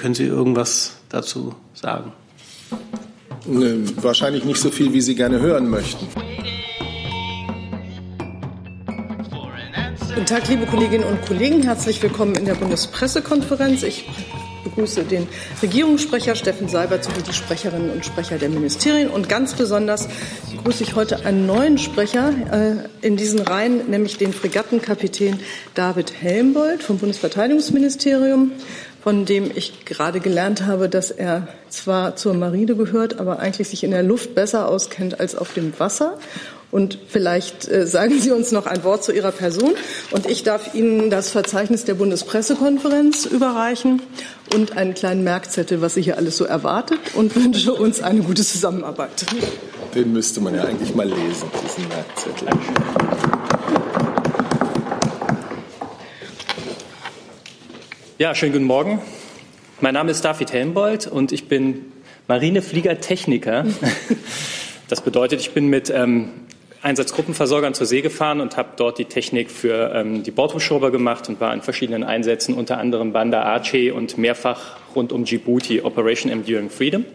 Können Sie irgendwas dazu sagen? Ne, wahrscheinlich nicht so viel, wie Sie gerne hören möchten. Guten Tag, liebe Kolleginnen und Kollegen. Herzlich willkommen in der Bundespressekonferenz. Ich begrüße den Regierungssprecher Steffen Seibert sowie die Sprecherinnen und Sprecher der Ministerien. Und ganz besonders begrüße ich heute einen neuen Sprecher äh, in diesen Reihen, nämlich den Fregattenkapitän David Helmbold vom Bundesverteidigungsministerium, von dem ich gerade gelernt habe, dass er zwar zur Marine gehört, aber eigentlich sich in der Luft besser auskennt als auf dem Wasser und vielleicht äh, sagen Sie uns noch ein Wort zu Ihrer Person. Und ich darf Ihnen das Verzeichnis der Bundespressekonferenz überreichen und einen kleinen Merkzettel, was Sie hier alles so erwartet und wünsche uns eine gute Zusammenarbeit. Den müsste man ja eigentlich mal lesen, diesen Merkzettel. Ja, schönen guten Morgen. Mein Name ist David Helmbold und ich bin Marinefliegertechniker. Das bedeutet, ich bin mit ähm, Einsatzgruppenversorgern zur See gefahren und habe dort die Technik für ähm, die Bordhubschrauber gemacht und war in verschiedenen Einsätzen, unter anderem Banda Aceh und mehrfach rund um Djibouti Operation Enduring Freedom.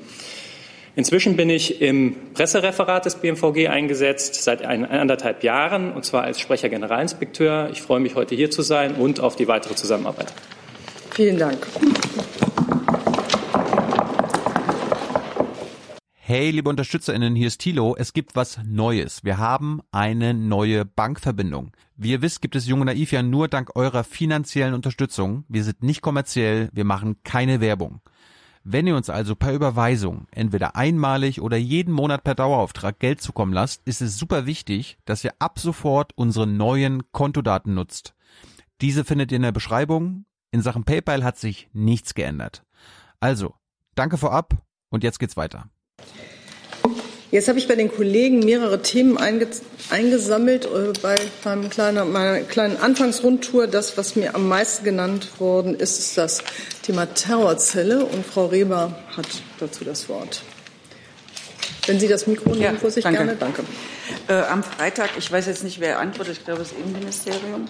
Inzwischen bin ich im Pressereferat des BMVG eingesetzt, seit ein, anderthalb Jahren, und zwar als Sprecher Generalinspekteur. Ich freue mich, heute hier zu sein und auf die weitere Zusammenarbeit. Vielen Dank. Hey, liebe UnterstützerInnen, hier ist Thilo. Es gibt was Neues. Wir haben eine neue Bankverbindung. Wie ihr wisst, gibt es Junge Naiv ja nur dank eurer finanziellen Unterstützung. Wir sind nicht kommerziell, wir machen keine Werbung. Wenn ihr uns also per Überweisung, entweder einmalig oder jeden Monat per Dauerauftrag Geld zukommen lasst, ist es super wichtig, dass ihr ab sofort unsere neuen Kontodaten nutzt. Diese findet ihr in der Beschreibung. In Sachen PayPal hat sich nichts geändert. Also, danke vorab und jetzt geht's weiter. Jetzt habe ich bei den Kollegen mehrere Themen einge eingesammelt äh, bei meinem kleinen, meiner kleinen Anfangsrundtour. Das, was mir am meisten genannt worden ist, ist das Thema Terrorzelle. Und Frau Reber hat dazu das Wort. Wenn Sie das Mikro nehmen ja, vor sich danke. gerne. Danke. Äh, am Freitag, ich weiß jetzt nicht, wer antwortet, ich glaube, das Innenministerium.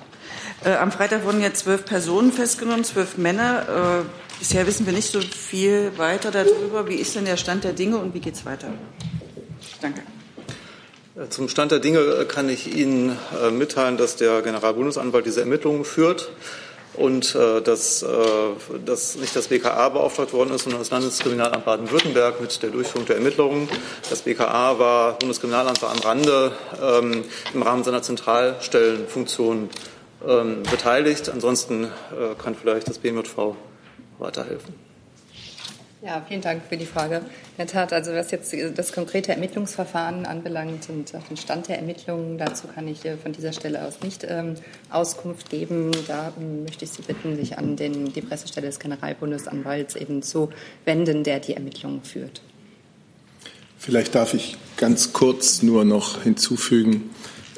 Äh, am Freitag wurden ja zwölf Personen festgenommen, zwölf Männer. Äh, bisher wissen wir nicht so viel weiter darüber. Wie ist denn der Stand der Dinge und wie geht es weiter? Danke. Äh, zum Stand der Dinge äh, kann ich Ihnen äh, mitteilen, dass der Generalbundesanwalt diese Ermittlungen führt und dass, dass nicht das BKA beauftragt worden ist, sondern das Landeskriminalamt Baden-Württemberg mit der Durchführung der Ermittlungen. Das BKA war, Bundeskriminalamt war am Rande ähm, im Rahmen seiner Zentralstellenfunktion ähm, beteiligt. Ansonsten kann vielleicht das BMJV weiterhelfen. Ja, vielen Dank für die Frage. In der Tat, also was jetzt das konkrete Ermittlungsverfahren anbelangt und den Stand der Ermittlungen, dazu kann ich von dieser Stelle aus nicht ähm, Auskunft geben. Da ähm, möchte ich Sie bitten, sich an den, die Pressestelle des Generalbundesanwalts eben zu wenden, der die Ermittlungen führt. Vielleicht darf ich ganz kurz nur noch hinzufügen.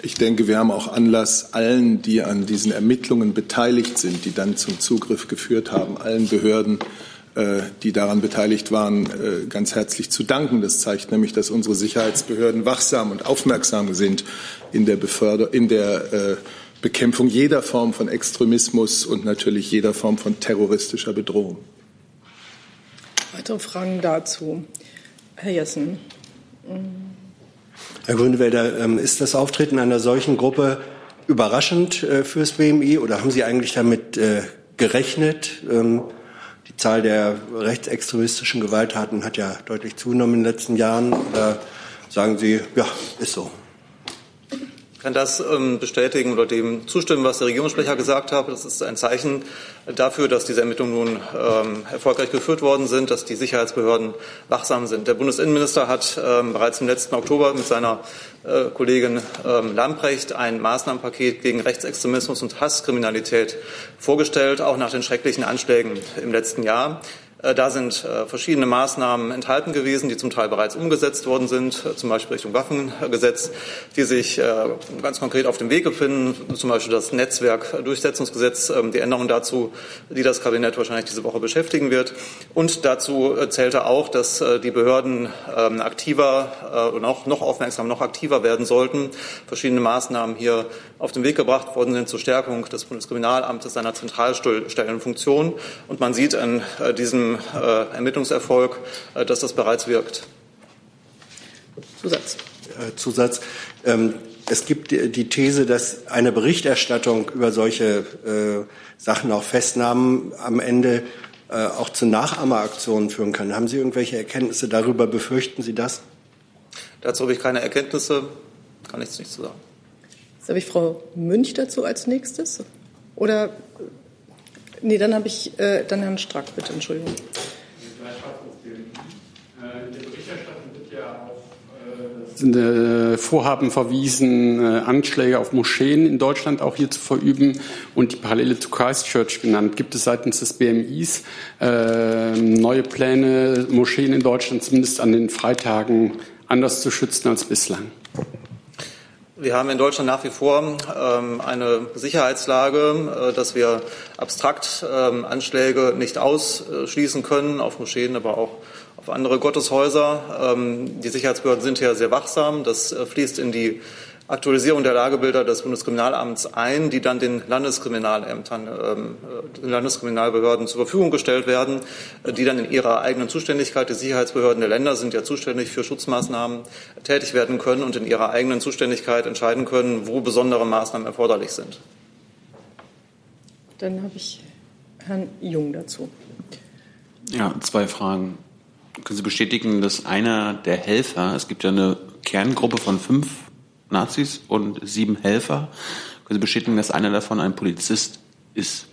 Ich denke, wir haben auch Anlass, allen, die an diesen Ermittlungen beteiligt sind, die dann zum Zugriff geführt haben, allen Behörden, äh, die daran beteiligt waren, äh, ganz herzlich zu danken. Das zeigt nämlich, dass unsere Sicherheitsbehörden wachsam und aufmerksam sind in der, Beförder in der äh, Bekämpfung jeder Form von Extremismus und natürlich jeder Form von terroristischer Bedrohung. Weitere Fragen dazu? Herr Jessen. Herr Grünewälder, ähm, ist das Auftreten einer solchen Gruppe überraschend fürs BMI oder haben Sie eigentlich damit gerechnet? Die Zahl der rechtsextremistischen Gewalttaten hat ja deutlich zugenommen in den letzten Jahren. Da sagen Sie, ja, ist so. Ich kann das ähm, bestätigen oder dem zustimmen, was der Regierungssprecher gesagt hat. Das ist ein Zeichen dafür, dass diese Ermittlungen nun ähm, erfolgreich geführt worden sind, dass die Sicherheitsbehörden wachsam sind. Der Bundesinnenminister hat ähm, bereits im letzten Oktober mit seiner äh, Kollegin Lamprecht ein Maßnahmenpaket gegen Rechtsextremismus und Hasskriminalität vorgestellt, auch nach den schrecklichen Anschlägen im letzten Jahr. Äh, da sind äh, verschiedene Maßnahmen enthalten gewesen, die zum Teil bereits umgesetzt worden sind, äh, zum Beispiel Richtung Waffengesetz, die sich ganz konkret auf dem Weg befinden, zum Beispiel das Netzwerkdurchsetzungsgesetz, ähm, die Änderungen dazu, die das Kabinett wahrscheinlich diese Woche beschäftigen wird. Und dazu zählte auch, dass die Behörden ähm, aktiver und auch noch aufmerksam, noch aktiver werden sollten. Verschiedene Maßnahmen hier auf den Weg gebracht worden sind zur Stärkung des Bundeskriminalamtes, seiner Zentralstellenfunktion. Und man sieht an diesem dem äh, Ermittlungserfolg, äh, dass das bereits wirkt. Zusatz. Äh, Zusatz. Ähm, es gibt die These, dass eine Berichterstattung über solche äh, Sachen, auch Festnahmen am Ende äh, auch zu Nachahmeraktionen führen kann. Haben Sie irgendwelche Erkenntnisse darüber? Befürchten Sie das? Dazu habe ich keine Erkenntnisse, kann ich nichts zu sagen. Jetzt habe ich Frau Münch dazu als nächstes. Oder nee, dann habe ich äh, dann Herrn Strack, bitte, Entschuldigung. äh, Vorhaben verwiesen, äh, Anschläge auf Moscheen in Deutschland auch hier zu verüben und die Parallele zu Christchurch genannt. Gibt es seitens des BMIs äh, neue Pläne, Moscheen in Deutschland zumindest an den Freitagen anders zu schützen als bislang? Wir haben in Deutschland nach wie vor ähm, eine Sicherheitslage, äh, dass wir abstrakt ähm, Anschläge nicht ausschließen können, auf Moscheen, aber auch auf andere Gotteshäuser. Ähm, die Sicherheitsbehörden sind hier sehr wachsam. Das äh, fließt in die Aktualisierung der Lagebilder des Bundeskriminalamts ein, die dann den Landeskriminalämtern, ähm, äh, den Landeskriminalbehörden zur Verfügung gestellt werden, äh, die dann in ihrer eigenen Zuständigkeit, die Sicherheitsbehörden der Länder sind ja zuständig für Schutzmaßnahmen, tätig werden können und in ihrer eigenen Zuständigkeit entscheiden können, wo besondere Maßnahmen erforderlich sind. Dann habe ich Herrn Jung dazu. Ja, zwei Fragen. Können Sie bestätigen, dass einer der Helfer, es gibt ja eine Kerngruppe von fünf Nazis und sieben Helfer, können Sie bestätigen, dass einer davon ein Polizist ist?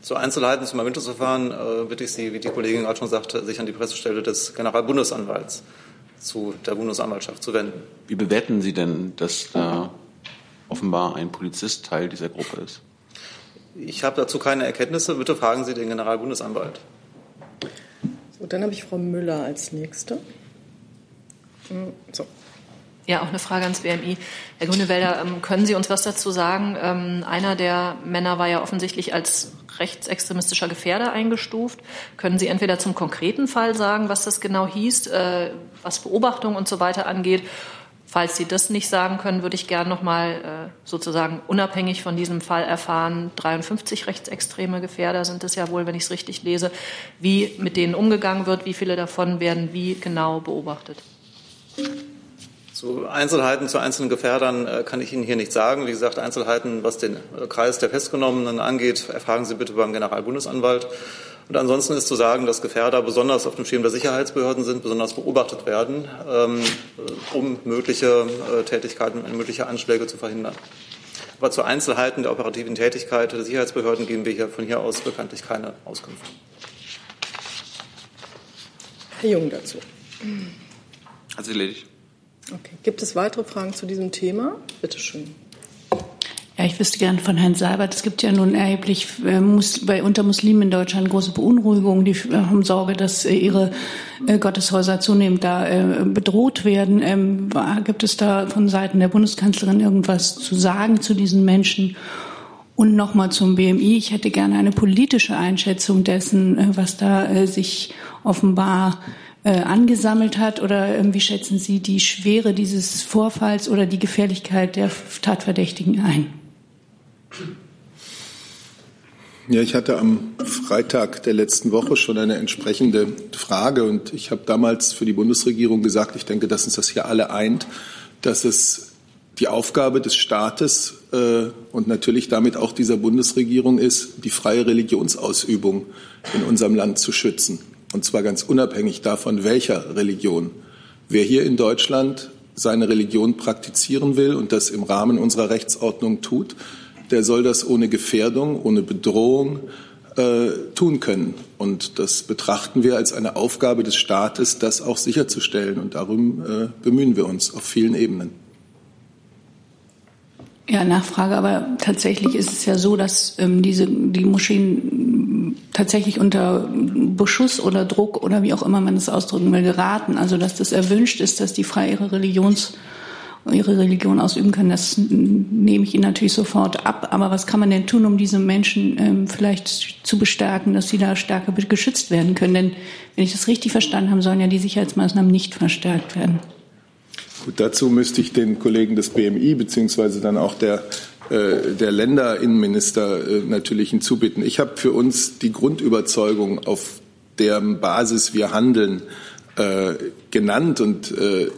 Zu Einzelheiten zum Ermittlungsverfahren äh, bitte ich Sie, wie die Kollegin gerade schon sagte, sich an die Pressestelle des Generalbundesanwalts zu der Bundesanwaltschaft zu wenden. Wie bewerten Sie denn, dass da offenbar ein Polizist Teil dieser Gruppe ist? Ich habe dazu keine Erkenntnisse. Bitte fragen Sie den Generalbundesanwalt. So, dann habe ich Frau Müller als Nächste. Hm, so. Ja, auch eine Frage ans BMI. Herr Grünewälder, ähm, können Sie uns was dazu sagen? Ähm, einer der Männer war ja offensichtlich als rechtsextremistischer Gefährder eingestuft. Können Sie entweder zum konkreten Fall sagen, was das genau hieß, äh, was Beobachtung und so weiter angeht? Falls Sie das nicht sagen können, würde ich gerne noch mal äh, sozusagen unabhängig von diesem Fall erfahren. 53 rechtsextreme Gefährder sind es ja wohl, wenn ich es richtig lese. Wie mit denen umgegangen wird, wie viele davon werden wie genau beobachtet? Zu Einzelheiten zu einzelnen Gefährdern äh, kann ich Ihnen hier nichts sagen. Wie gesagt, Einzelheiten, was den äh, Kreis der Festgenommenen angeht, erfragen Sie bitte beim Generalbundesanwalt. Und ansonsten ist zu sagen, dass Gefährder besonders auf dem Schirm der Sicherheitsbehörden sind, besonders beobachtet werden, ähm, äh, um mögliche Tätigkeiten, mögliche Anschläge zu verhindern. Aber zu Einzelheiten der operativen Tätigkeit der Sicherheitsbehörden geben wir hier von hier aus bekanntlich keine Auskunft. Herr Jung dazu. Hat sie erledigt. Okay. Gibt es weitere Fragen zu diesem Thema? Bitte schön. Ja, ich wüsste gern von Herrn Seibert, es gibt ja nun erheblich äh, bei unter Muslimen in Deutschland große Beunruhigungen, die äh, haben Sorge, dass äh, ihre Gotteshäuser zunehmend da bedroht werden. Ähm, gibt es da von Seiten der Bundeskanzlerin irgendwas zu sagen zu diesen Menschen? Und nochmal zum BMI. Ich hätte gerne eine politische Einschätzung dessen, was da sich offenbar äh, angesammelt hat? Oder äh, wie schätzen Sie die Schwere dieses Vorfalls oder die Gefährlichkeit der Tatverdächtigen ein? Ja, ich hatte am Freitag der letzten Woche schon eine entsprechende Frage und ich habe damals für die Bundesregierung gesagt, ich denke, dass uns das hier alle eint, dass es die Aufgabe des Staates äh, und natürlich damit auch dieser Bundesregierung ist, die freie Religionsausübung in unserem Land zu schützen. Und zwar ganz unabhängig davon, welcher Religion. Wer hier in Deutschland seine Religion praktizieren will und das im Rahmen unserer Rechtsordnung tut, der soll das ohne Gefährdung, ohne Bedrohung äh, tun können. Und das betrachten wir als eine Aufgabe des Staates, das auch sicherzustellen. Und darum äh, bemühen wir uns auf vielen Ebenen. Ja, Nachfrage, aber tatsächlich ist es ja so, dass ähm, diese, die Moscheen tatsächlich unter Beschuss oder Druck oder wie auch immer man das ausdrücken will, geraten. Also, dass das erwünscht ist, dass die frei ihre Religions, ihre Religion ausüben können, das nehme ich ihnen natürlich sofort ab. Aber was kann man denn tun, um diese Menschen ähm, vielleicht zu bestärken, dass sie da stärker geschützt werden können? Denn, wenn ich das richtig verstanden habe, sollen ja die Sicherheitsmaßnahmen nicht verstärkt werden. Dazu müsste ich den Kollegen des BMI beziehungsweise dann auch der, äh, der Länderinnenminister äh, natürlich hinzubitten. Ich habe für uns die Grundüberzeugung auf deren Basis wir handeln, äh, genannt. Und äh,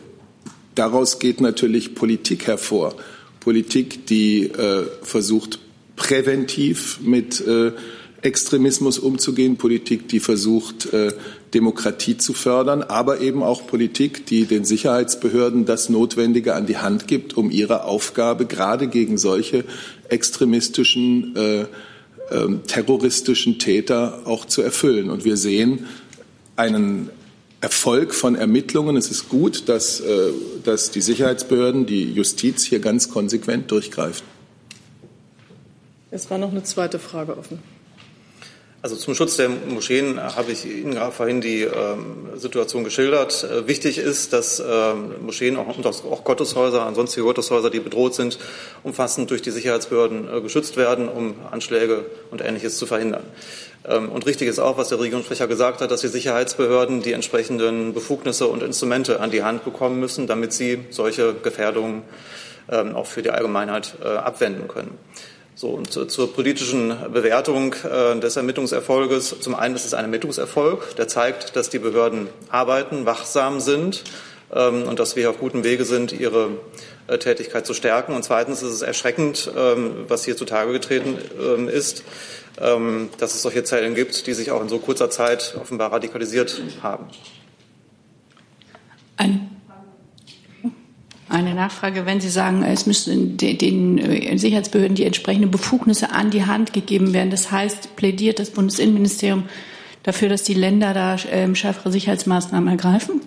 daraus geht natürlich Politik hervor. Politik, die äh, versucht, präventiv mit äh, Extremismus umzugehen, Politik, die versucht, Demokratie zu fördern, aber eben auch Politik, die den Sicherheitsbehörden das Notwendige an die Hand gibt, um ihre Aufgabe gerade gegen solche extremistischen, äh, äh, terroristischen Täter auch zu erfüllen. Und wir sehen einen Erfolg von Ermittlungen. Es ist gut, dass, äh, dass die Sicherheitsbehörden, die Justiz hier ganz konsequent durchgreift. Es war noch eine zweite Frage offen. Also zum Schutz der Moscheen habe ich Ihnen gerade vorhin die ähm, Situation geschildert. Äh, wichtig ist, dass ähm, Moscheen auch, und auch Gotteshäuser, ansonsten Gotteshäuser, die bedroht sind, umfassend durch die Sicherheitsbehörden äh, geschützt werden, um Anschläge und Ähnliches zu verhindern. Ähm, und richtig ist auch, was der Regierungssprecher gesagt hat, dass die Sicherheitsbehörden die entsprechenden Befugnisse und Instrumente an die Hand bekommen müssen, damit sie solche Gefährdungen ähm, auch für die Allgemeinheit äh, abwenden können. So, und zur politischen Bewertung äh, des Ermittlungserfolges. Zum einen ist es ein Ermittlungserfolg, der zeigt, dass die Behörden arbeiten, wachsam sind ähm, und dass wir auf gutem Wege sind, ihre äh, Tätigkeit zu stärken. Und zweitens ist es erschreckend, ähm, was hier zutage getreten ähm, ist, dass es solche Zellen gibt, die sich auch in so kurzer Zeit offenbar radikalisiert haben. Ein eine Nachfrage, wenn Sie sagen, es müssen den äh, Sicherheitsbehörden die entsprechenden Befugnisse an die Hand gegeben werden. Das heißt, plädiert das Bundesinnenministerium dafür, dass die Länder da ähm, schärfere Sicherheitsmaßnahmen ergreifen?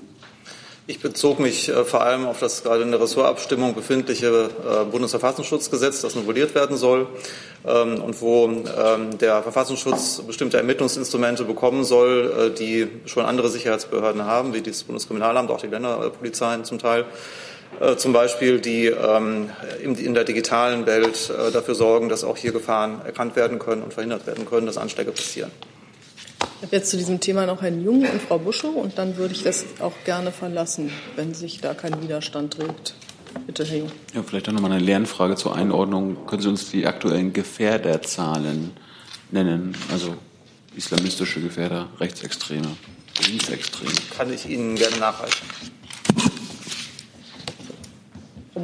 Ich bezog mich äh, vor allem auf das gerade in der Ressortabstimmung befindliche äh, Bundesverfassungsschutzgesetz, das novelliert werden soll ähm, und wo ähm, der Verfassungsschutz bestimmte Ermittlungsinstrumente bekommen soll, die schon andere Sicherheitsbehörden haben, wie das Bundeskriminalamt, auch die Länderpolizeien zum Teil. Äh, zum Beispiel, die ähm, in der digitalen Welt äh, dafür sorgen, dass auch hier Gefahren erkannt werden können und verhindert werden können, dass Anschläge passieren. Ich habe jetzt zu diesem Thema noch Herrn Jung und Frau Buschow und dann würde ich das auch gerne verlassen, wenn sich da kein Widerstand trägt. Bitte, Herr Jung. Ja, vielleicht dann nochmal eine Lernfrage zur Einordnung. Können Sie uns die aktuellen Gefährderzahlen nennen? Also islamistische Gefährder, Rechtsextreme, Linksextreme. Kann ich Ihnen gerne nachreichen.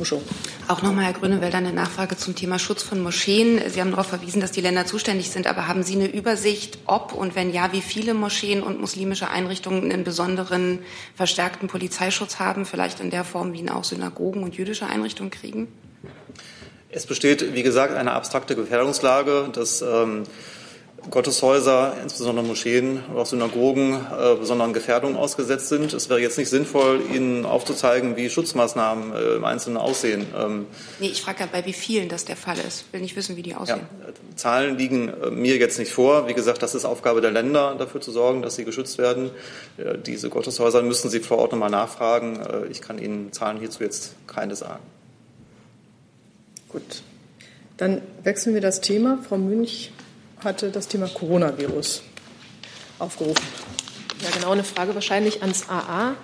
Frau Auch nochmal, Herr Grünewälder, eine Nachfrage zum Thema Schutz von Moscheen. Sie haben darauf verwiesen, dass die Länder zuständig sind, aber haben Sie eine Übersicht, ob und wenn ja, wie viele Moscheen und muslimische Einrichtungen einen besonderen verstärkten Polizeischutz haben, vielleicht in der Form, wie ihn auch Synagogen und jüdische Einrichtungen kriegen? Es besteht, wie gesagt, eine abstrakte Gefährdungslage. Das ähm, Gotteshäuser, insbesondere Moscheen oder auch Synagogen, äh, besonderen Gefährdungen ausgesetzt sind. Es wäre jetzt nicht sinnvoll, Ihnen aufzuzeigen, wie Schutzmaßnahmen äh, im Einzelnen aussehen. Ähm, nee, ich frage ja, bei wie vielen das der Fall ist. Ich will nicht wissen, wie die aussehen. Ja, Zahlen liegen äh, mir jetzt nicht vor. Wie gesagt, das ist Aufgabe der Länder, dafür zu sorgen, dass sie geschützt werden. Äh, diese Gotteshäuser müssen Sie vor Ort nochmal nachfragen. Äh, ich kann Ihnen Zahlen hierzu jetzt keine sagen. Gut. Dann wechseln wir das Thema. Frau Münch hatte das Thema Coronavirus aufgerufen. Ja, genau, eine Frage wahrscheinlich ans AA.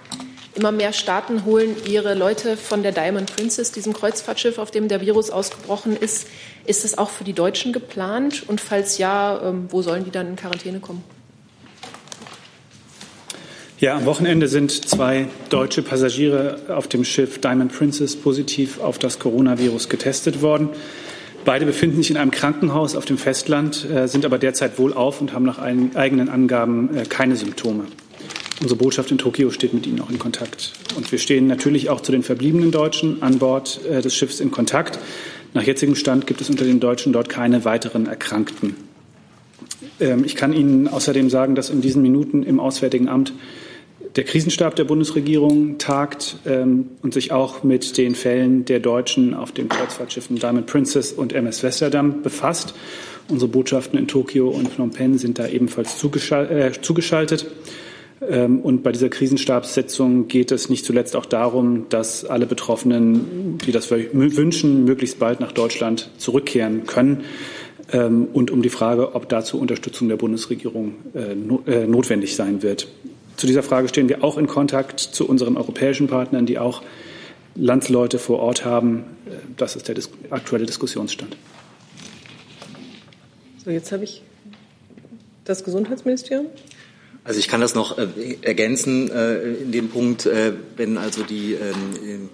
Immer mehr Staaten holen ihre Leute von der Diamond Princess, diesem Kreuzfahrtschiff, auf dem der Virus ausgebrochen ist. Ist das auch für die Deutschen geplant? Und falls ja, ähm, wo sollen die dann in Quarantäne kommen? Ja, am Wochenende sind zwei deutsche Passagiere auf dem Schiff Diamond Princess positiv auf das Coronavirus getestet worden. Beide befinden sich in einem Krankenhaus auf dem Festland, äh, sind aber derzeit wohlauf und haben nach eigenen Angaben äh, keine Symptome. Unsere Botschaft in Tokio steht mit ihnen auch in Kontakt. Und wir stehen natürlich auch zu den verbliebenen Deutschen an Bord äh, des Schiffs in Kontakt. Nach jetzigem Stand gibt es unter den Deutschen dort keine weiteren Erkrankten. Ähm, ich kann Ihnen außerdem sagen, dass in diesen Minuten im Auswärtigen Amt der Krisenstab der Bundesregierung tagt ähm, und sich auch mit den Fällen der Deutschen auf den Kreuzfahrtschiffen Diamond Princess und MS Westerdam befasst. Unsere Botschaften in Tokio und Phnom Penh sind da ebenfalls zugeschaltet. Äh, zugeschaltet. Ähm, und bei dieser Krisenstabssitzung geht es nicht zuletzt auch darum, dass alle Betroffenen, die das wünschen, möglichst bald nach Deutschland zurückkehren können ähm, und um die Frage, ob dazu Unterstützung der Bundesregierung äh, äh, notwendig sein wird. Zu dieser Frage stehen wir auch in Kontakt zu unseren europäischen Partnern, die auch Landsleute vor Ort haben. Das ist der aktuelle Diskussionsstand. So, jetzt habe ich das Gesundheitsministerium. Also ich kann das noch äh, ergänzen äh, in dem Punkt, äh, wenn also die, ähm,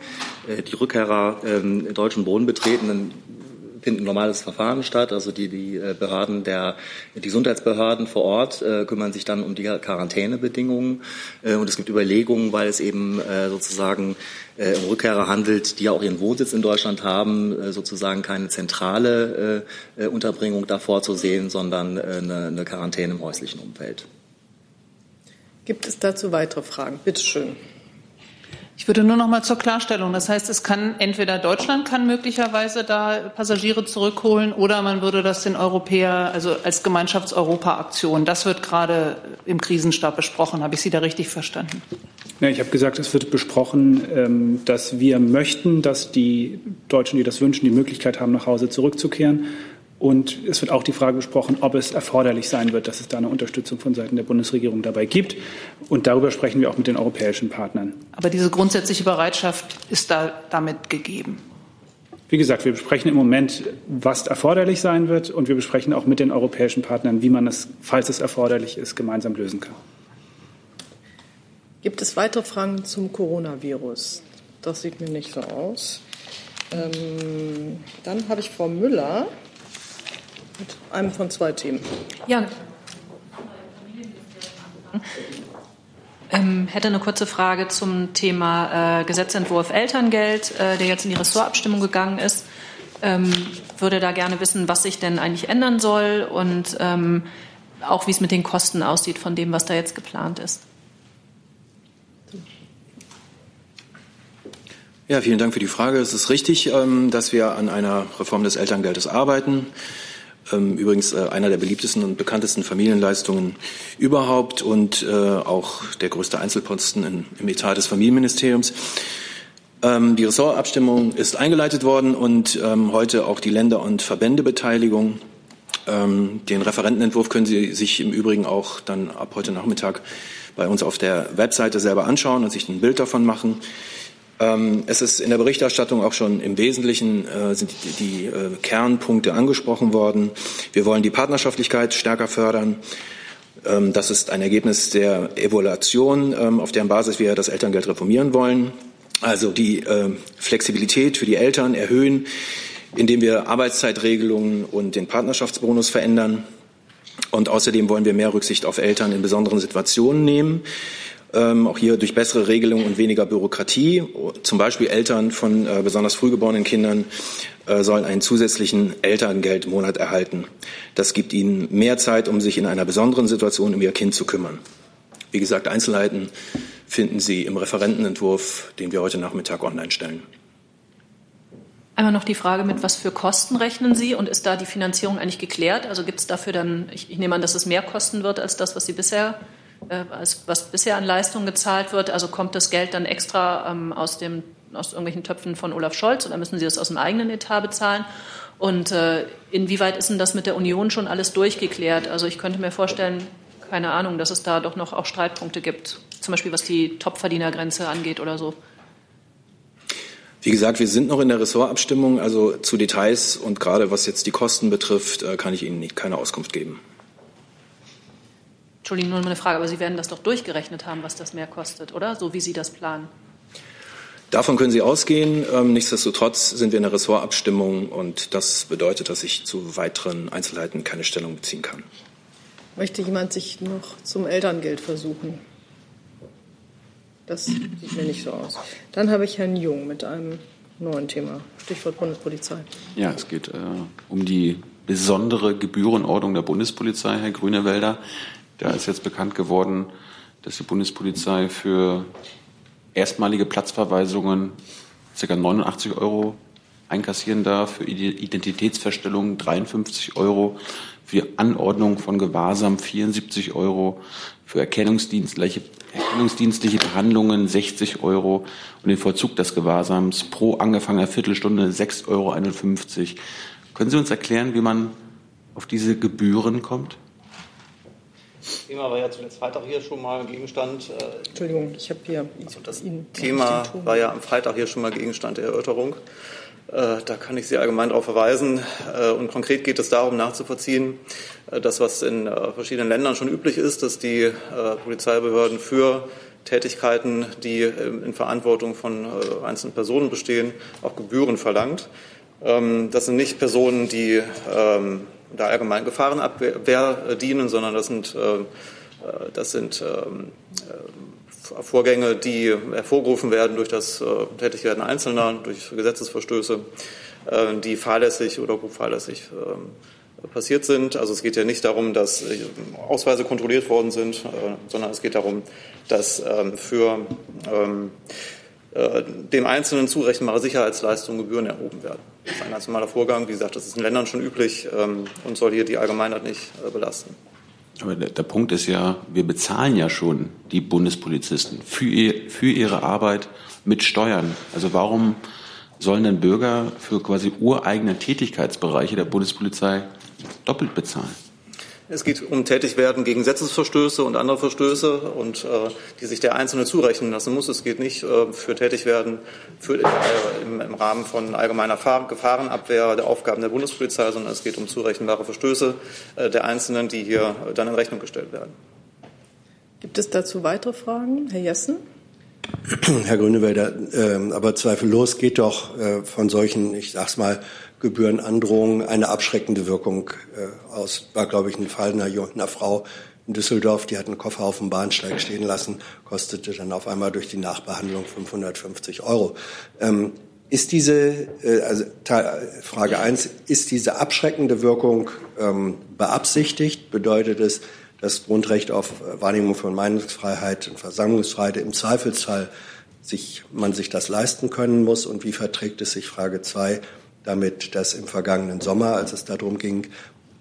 äh, die Rückkehrer ähm, deutschen Boden betreten, dann findet ein normales Verfahren statt. Also die, die äh, Behörden der die Gesundheitsbehörden vor Ort äh, kümmern sich dann um die Quarantänebedingungen. Äh, und es gibt Überlegungen, weil es eben äh, sozusagen äh, um Rückkehrer handelt, die ja auch ihren Wohnsitz in Deutschland haben, äh, sozusagen keine zentrale äh, äh Unterbringung davor zu sehen, sondern äh, eine, eine Quarantäne im häuslichen Umfeld. Gibt es dazu weitere Fragen? Bitte schön. Ich würde nur noch mal zur Klarstellung. Das heißt, es kann entweder Deutschland kann möglicherweise da Passagiere zurückholen oder man würde das den Europäer, also als Gemeinschafts-Europa-Aktion. Das wird gerade im Krisenstab besprochen. Habe ich Sie da richtig verstanden? Ja, ich habe gesagt, es wird besprochen, ähm, dass wir möchten, dass die Deutschen, die das wünschen, die Möglichkeit haben, nach Hause zurückzukehren. Und es wird auch die Frage besprochen, ob es erforderlich sein wird, dass es da eine Unterstützung von Seiten der Bundesregierung dabei gibt. Und darüber sprechen wir auch mit den europäischen Partnern. Aber diese grundsätzliche Bereitschaft ist da damit gegeben. Wie gesagt, wir besprechen im Moment, was erforderlich sein wird. Und wir besprechen auch mit den europäischen Partnern, wie man es, falls es erforderlich ist, gemeinsam lösen kann. Gibt es weitere Fragen zum Coronavirus? Das sieht mir nicht so aus. Ähm, dann habe ich Frau Müller mit einem von zwei Themen. Ja. Ähm, hätte eine kurze Frage zum Thema äh, Gesetzentwurf Elterngeld, äh, der jetzt in die Ressortabstimmung gegangen ist. Ähm, würde da gerne wissen, was sich denn eigentlich ändern soll und ähm, auch wie es mit den Kosten aussieht von dem, was da jetzt geplant ist. Ja, vielen Dank für die Frage. Es ist richtig, ähm, dass wir an einer Reform des Elterngeldes arbeiten. Ähm, übrigens äh, einer der beliebtesten und bekanntesten Familienleistungen überhaupt und äh, auch der größte Einzelposten im Etat des Familienministeriums. Ähm, die Ressortabstimmung ist eingeleitet worden und ähm, heute auch die Länder- und Verbändebeteiligung. Den Referentenentwurf können Sie sich im Übrigen auch dann ab heute Nachmittag bei uns auf der Webseite selber anschauen und sich ein Bild davon machen. Ähm, es ist in der Berichterstattung auch schon im Wesentlichen äh, sind die, äh, Kernpunkte angesprochen worden. Wir wollen die Partnerschaftlichkeit stärker fördern. Ähm, das ist ein Ergebnis der Evaluation, ähm, auf deren Basis wir das Elterngeld reformieren wollen. Also die äh, Flexibilität für die Eltern erhöhen, indem wir Arbeitszeitregelungen und den Partnerschaftsbonus verändern. Und außerdem wollen wir mehr Rücksicht auf Eltern in besonderen Situationen nehmen ähm, auch hier durch bessere Regelungen und weniger Bürokratie. Zum Beispiel Eltern von äh, besonders frühgeborenen Kindern äh, sollen einen zusätzlichen Elterngeldmonat erhalten. Das gibt ihnen mehr Zeit, um sich in einer besonderen Situation um ihr Kind zu kümmern. Wie gesagt, Einzelheiten finden Sie im Referentenentwurf, den wir heute Nachmittag online stellen. Einmal noch die Frage, mit was für Kosten rechnen Sie und ist da die Finanzierung eigentlich geklärt? Also gibt es dafür dann, ich, ich nehme an, dass es mehr kosten wird als das, was Sie bisher was bisher an Leistungen gezahlt wird? Also kommt das Geld dann extra ähm, aus, dem, aus irgendwelchen Töpfen von Olaf Scholz oder müssen Sie das aus dem eigenen Etat bezahlen? Und äh, inwieweit ist denn das mit der Union schon alles durchgeklärt? Also ich könnte mir vorstellen, keine Ahnung, dass es da doch noch auch Streitpunkte gibt, zum Beispiel was die Topverdienergrenze angeht oder so. Wie gesagt, wir sind noch in der Ressortabstimmung, also zu Details und gerade was jetzt die Kosten betrifft, äh, kann ich Ihnen keine Auskunft geben. Entschuldigung, nur eine Frage, aber Sie werden das doch durchgerechnet haben, was das mehr kostet, oder? So wie Sie das planen. Davon können Sie ausgehen. Ähm, nichtsdestotrotz sind wir in der Ressortabstimmung und das bedeutet, dass ich zu weiteren Einzelheiten keine Stellung beziehen kann. Möchte jemand sich noch zum Elterngeld versuchen? Das sieht mir nicht so aus. Dann habe ich Herrn Jung mit einem neuen Thema. Stichwort Bundespolizei. Ja, es geht äh, um die besondere Gebührenordnung der Bundespolizei, Herr Grünewälder. Da ist jetzt bekannt geworden, dass die Bundespolizei für erstmalige Platzverweisungen ca. 89 Euro einkassieren darf, für Identitätsverstellung 53 Euro, für Anordnung von Gewahrsam 74 Euro, für erkennungsdienstliche, erkennungsdienstliche Behandlungen 60 Euro und den Vollzug des Gewahrsams pro angefangener Viertelstunde 6,51 Euro. Können Sie uns erklären, wie man auf diese Gebühren kommt? Das Thema war ja zuletzt Freitag hier schon mal Gegenstand. Äh, Entschuldigung, ich habe hier. Also das Ihnen Thema war ja am Freitag hier schon mal Gegenstand der Erörterung. Äh, da kann ich Sie allgemein darauf verweisen. Äh, und konkret geht es darum, nachzuvollziehen, äh, das, was in verschiedenen Ländern schon üblich ist, dass die Polizeibehörden für Tätigkeiten, die in Verantwortung von einzelnen Personen bestehen, auch Gebühren verlangt. Ähm, das sind nicht Personen, die ähm, der allgemeinen Gefahrenabwehr dienen, sondern das sind, das sind ähm, Vorgänge, die hervorgerufen werden durch das äh, Tätigwerden Einzelner, durch Gesetzesverstöße, äh, die fahrlässig oder grob fahrlässig äh, passiert sind. Also es geht ja nicht darum, dass äh, Ausweise kontrolliert worden sind, äh, sondern es geht darum, dass ähm, für ähm, äh, dem Einzelnen zurechenbare Sicherheitsleistungen Gebühren erhoben werden. Das ist ein ganz normaler Vorgang. Wie gesagt, das ist in Ländern schon üblich ähm, und soll hier die Allgemeinheit nicht belasten. Aber der, der, Punkt ist ja, wir bezahlen ja schon die Bundespolizisten für, ihr, für ihre Arbeit mit Steuern. Also warum sollen denn Bürger für quasi ureigene Tätigkeitsbereiche der Bundespolizei doppelt bezahlen? Es geht um Tätigwerden gegen Gesetzesverstöße und andere Verstöße und äh, die sich der Einzelne zurechnen lassen muss. Es geht nicht äh, für Tätigwerden für, äh, im, im, Rahmen von allgemeiner Fahr Gefahrenabwehr der Aufgaben der Bundespolizei, sondern es geht um zurechenbare Verstöße äh, der Einzelnen, die hier dann in Rechnung gestellt werden. Gibt es dazu weitere Fragen? Herr Jessen? Herr Grünewälder, äh, aber zweifellos geht doch äh, von solchen, ich sag's mal, Gebührenandrohung eine abschreckende Wirkung äh, aus. War, glaube ich, ein Fall einer, einer Frau in Düsseldorf, die hat einen Koffer auf dem Bahnsteig stehen lassen, kostete dann auf einmal durch die Nachbehandlung 550 Euro. Ähm, ist diese, äh, also Frage eins, ist diese abschreckende Wirkung ähm, beabsichtigt? Bedeutet es, das Grundrecht auf Wahrnehmung von Meinungsfreiheit und Versammlungsfreiheit im Zweifelsfall sich, man sich das leisten können muss? Und wie verträgt es sich, Frage zwei, damit, dass im vergangenen Sommer, als es darum ging,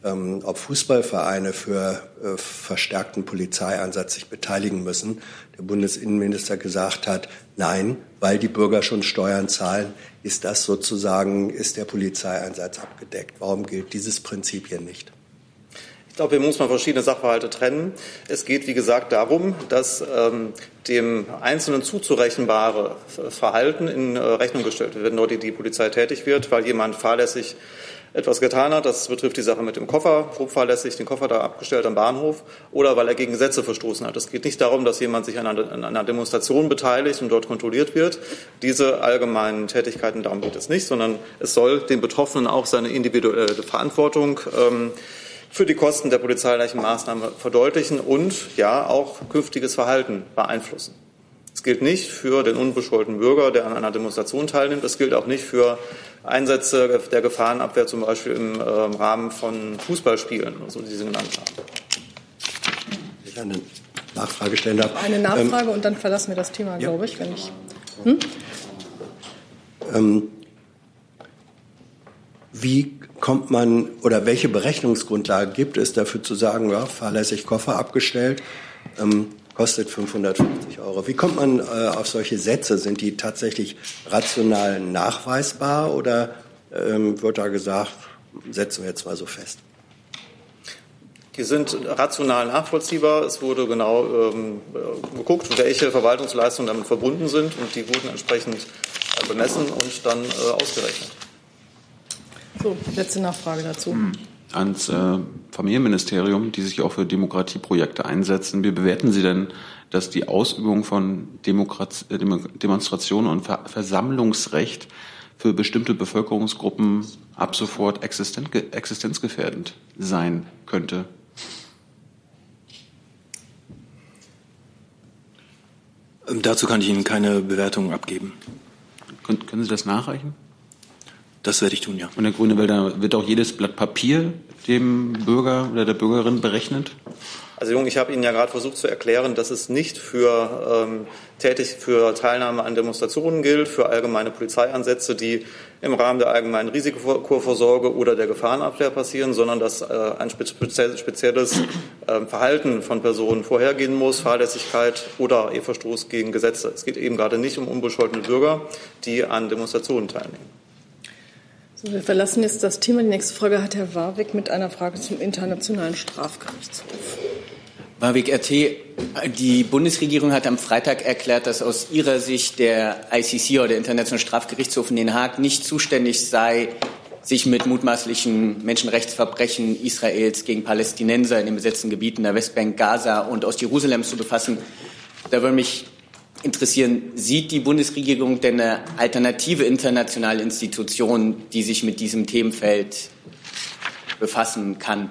ähm, ob Fußballvereine für äh, verstärkten Polizeieinsatz sich beteiligen müssen, der Bundesinnenminister gesagt hat, nein, weil die Bürger schon Steuern zahlen, ist das sozusagen, ist der Polizeieinsatz abgedeckt. Warum gilt dieses Prinzip hier nicht? Ich glaube, hier muss man verschiedene Sachverhalte trennen. Es geht, wie gesagt, darum, dass ähm, dem Einzelnen zuzurechenbare Verhalten in äh, Rechnung gestellt wird, wenn dort die, die Polizei tätig wird, weil jemand fahrlässig etwas getan hat. Das betrifft die Sache mit dem Koffer, grob fahrlässig den Koffer da abgestellt am Bahnhof oder weil er gegen Gesetze verstoßen hat. Es geht nicht darum, dass jemand sich an einer, an einer Demonstration beteiligt und dort kontrolliert wird. Diese allgemeinen Tätigkeiten, darum geht es nicht, sondern es soll den Betroffenen auch seine individuelle Verantwortung ähm, für die Kosten der polizeilichen Maßnahmen verdeutlichen und ja auch künftiges Verhalten beeinflussen. Es gilt nicht für den unbescholtenen Bürger, der an einer Demonstration teilnimmt. Es gilt auch nicht für Einsätze der Gefahrenabwehr, zum Beispiel im äh, Rahmen von Fußballspielen, so die Sie genannt haben. Ich eine Nachfrage stellen darf. Eine Nachfrage ähm, und dann verlassen wir das Thema, ja. glaube ich, wenn ich. Hm? Ähm, wie kommt man oder welche Berechnungsgrundlage gibt es dafür zu sagen, ja, fahrlässig Koffer abgestellt, ähm, kostet 550 Euro. Wie kommt man äh, auf solche Sätze? Sind die tatsächlich rational nachweisbar oder ähm, wird da gesagt, setzen wir jetzt mal so fest? Die sind rational nachvollziehbar. Es wurde genau ähm, geguckt, welche Verwaltungsleistungen damit verbunden sind und die wurden entsprechend äh, bemessen und dann äh, ausgerechnet. So, letzte Nachfrage dazu. Hm. Ans äh, Familienministerium, die sich auch für Demokratieprojekte einsetzen. Wie bewerten Sie denn, dass die Ausübung von Demokrat äh, Demonstrationen und Ver Versammlungsrecht für bestimmte Bevölkerungsgruppen ab sofort existenzgefährdend sein könnte? Ähm, dazu kann ich Ihnen keine Bewertung abgeben. Können, können Sie das nachreichen? Das werde ich tun, ja. Und der Grüne Wälder wird auch jedes Blatt Papier dem Bürger oder der Bürgerin berechnet? Also Jung, ich habe Ihnen ja gerade versucht zu erklären, dass es nicht für ähm, tätig für Teilnahme an Demonstrationen gilt, für allgemeine Polizeiansätze, die im Rahmen der allgemeinen Risikovorsorge oder der Gefahrenabwehr passieren, sondern dass äh, ein spezielles äh, Verhalten von Personen vorhergehen muss, Fahrlässigkeit oder e Verstoß gegen Gesetze. Es geht eben gerade nicht um unbescholtene Bürger, die an Demonstrationen teilnehmen. Wir verlassen jetzt das Thema. Die nächste Frage hat Herr Warwick mit einer Frage zum Internationalen Strafgerichtshof. Warwick RT, die Bundesregierung hat am Freitag erklärt, dass aus ihrer Sicht der ICC oder der Internationale Strafgerichtshof in Den Haag nicht zuständig sei, sich mit mutmaßlichen Menschenrechtsverbrechen Israels gegen Palästinenser in den besetzten Gebieten der Westbank, Gaza und Ostjerusalem zu befassen. Da würde mich interessieren, sieht die Bundesregierung denn eine alternative internationale Institution, die sich mit diesem Themenfeld befassen kann?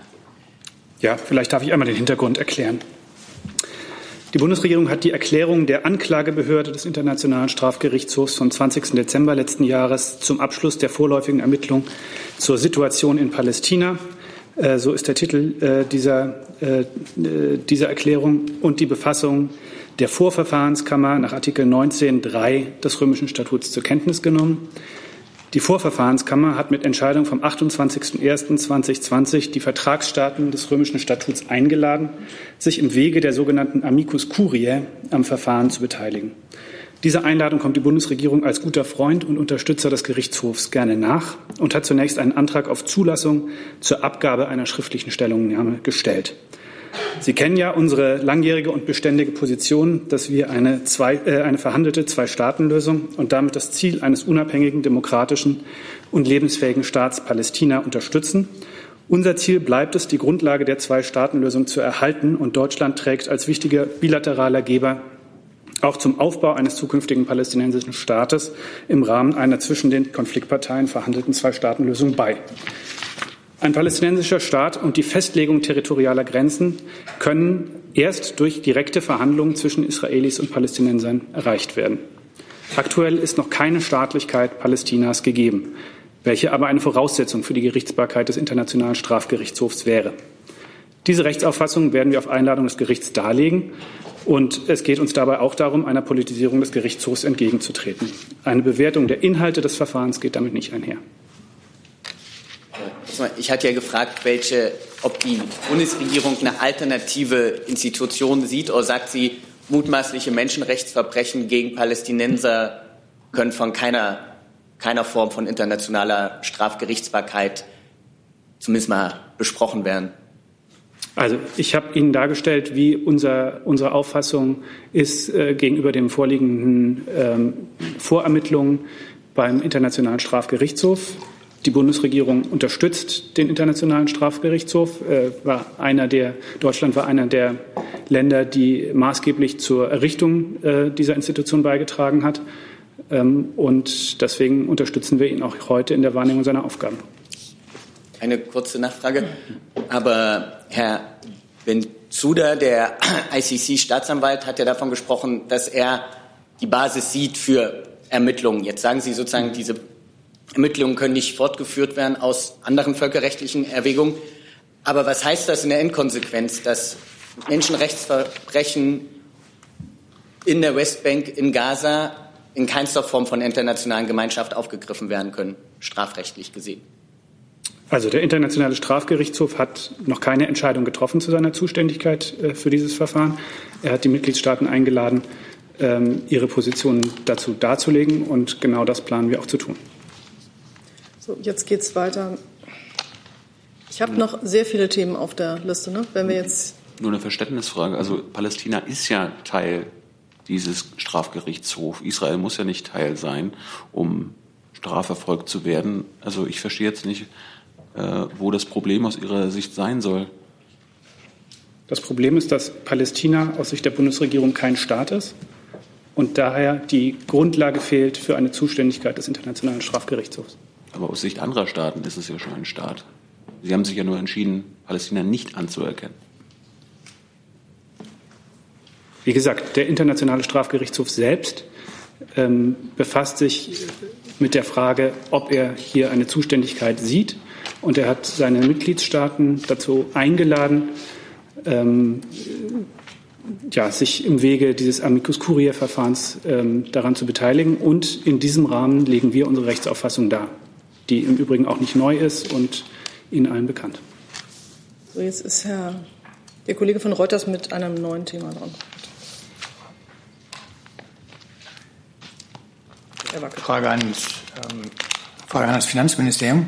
Ja, vielleicht darf ich einmal den Hintergrund erklären. Die Bundesregierung hat die Erklärung der Anklagebehörde des Internationalen Strafgerichtshofs vom 20. Dezember letzten Jahres zum Abschluss der vorläufigen Ermittlung zur Situation in Palästina, äh, so ist der Titel äh, dieser, äh, dieser Erklärung, und die Befassung der Vorverfahrenskammer nach Artikel 19.3 des Römischen Statuts zur Kenntnis genommen. Die Vorverfahrenskammer hat mit Entscheidung vom 28.01.2020 die Vertragsstaaten des Römischen Statuts eingeladen, sich im Wege der sogenannten Amicus Curiae am Verfahren zu beteiligen. Dieser Einladung kommt die Bundesregierung als guter Freund und Unterstützer des Gerichtshofs gerne nach und hat zunächst einen Antrag auf Zulassung zur Abgabe einer schriftlichen Stellungnahme gestellt. Sie kennen ja unsere langjährige und beständige Position, dass wir eine, zwei, äh, eine verhandelte Zwei-Staaten-Lösung und damit das Ziel eines unabhängigen, demokratischen und lebensfähigen Staats Palästina unterstützen. Unser Ziel bleibt es, die Grundlage der Zwei-Staaten-Lösung zu erhalten, und Deutschland trägt als wichtiger bilateraler Geber auch zum Aufbau eines zukünftigen palästinensischen Staates im Rahmen einer zwischen den Konfliktparteien verhandelten Zwei-Staaten-Lösung bei. Ein palästinensischer Staat und die Festlegung territorialer Grenzen können erst durch direkte Verhandlungen zwischen Israelis und Palästinensern erreicht werden. Aktuell ist noch keine Staatlichkeit Palästinas gegeben, welche aber eine Voraussetzung für die Gerichtsbarkeit des Internationalen Strafgerichtshofs wäre. Diese Rechtsauffassung werden wir auf Einladung des Gerichts darlegen. Und es geht uns dabei auch darum, einer Politisierung des Gerichtshofs entgegenzutreten. Eine Bewertung der Inhalte des Verfahrens geht damit nicht einher. Ich hatte ja gefragt, welche, ob die Bundesregierung eine alternative Institution sieht oder sagt sie, mutmaßliche Menschenrechtsverbrechen gegen Palästinenser können von keiner, keiner Form von internationaler Strafgerichtsbarkeit zumindest mal besprochen werden. Also ich habe Ihnen dargestellt, wie unser, unsere Auffassung ist äh, gegenüber den vorliegenden ähm, Vorermittlungen beim Internationalen Strafgerichtshof. Die Bundesregierung unterstützt den Internationalen Strafgerichtshof. Äh, war einer der, Deutschland war einer der Länder, die maßgeblich zur Errichtung äh, dieser Institution beigetragen hat. Ähm, und deswegen unterstützen wir ihn auch heute in der Wahrnehmung seiner Aufgaben. Eine kurze Nachfrage. Aber Herr Benzuda, der ICC-Staatsanwalt, hat ja davon gesprochen, dass er die Basis sieht für Ermittlungen. Jetzt sagen Sie sozusagen, diese Ermittlungen können nicht fortgeführt werden aus anderen völkerrechtlichen Erwägungen. Aber was heißt das in der Endkonsequenz, dass Menschenrechtsverbrechen in der Westbank, in Gaza in keinster Form von der internationalen Gemeinschaft aufgegriffen werden können, strafrechtlich gesehen? Also der Internationale Strafgerichtshof hat noch keine Entscheidung getroffen zu seiner Zuständigkeit äh, für dieses Verfahren. Er hat die Mitgliedstaaten eingeladen, ähm, ihre Positionen dazu darzulegen, und genau das planen wir auch zu tun. So, jetzt geht's weiter. Ich habe noch sehr viele Themen auf der Liste. Ne? Wenn wir jetzt nur eine Verständnisfrage. Also Palästina ist ja Teil dieses Strafgerichtshofs. Israel muss ja nicht Teil sein, um strafverfolgt zu werden. Also ich verstehe jetzt nicht, äh, wo das Problem aus Ihrer Sicht sein soll. Das Problem ist, dass Palästina aus Sicht der Bundesregierung kein Staat ist und daher die Grundlage fehlt für eine Zuständigkeit des Internationalen Strafgerichtshofs. Aber aus Sicht anderer Staaten ist es ja schon ein Staat. Sie haben sich ja nur entschieden, Palästina nicht anzuerkennen. Wie gesagt, der Internationale Strafgerichtshof selbst ähm, befasst sich mit der Frage, ob er hier eine Zuständigkeit sieht. Und er hat seine Mitgliedstaaten dazu eingeladen, ähm, ja, sich im Wege dieses Amicus Curiae-Verfahrens ähm, daran zu beteiligen. Und in diesem Rahmen legen wir unsere Rechtsauffassung dar die im Übrigen auch nicht neu ist und Ihnen allen bekannt. So, jetzt ist Herr, der Kollege von Reuters mit einem neuen Thema dran. Frage an, ähm, Frage an das Finanzministerium.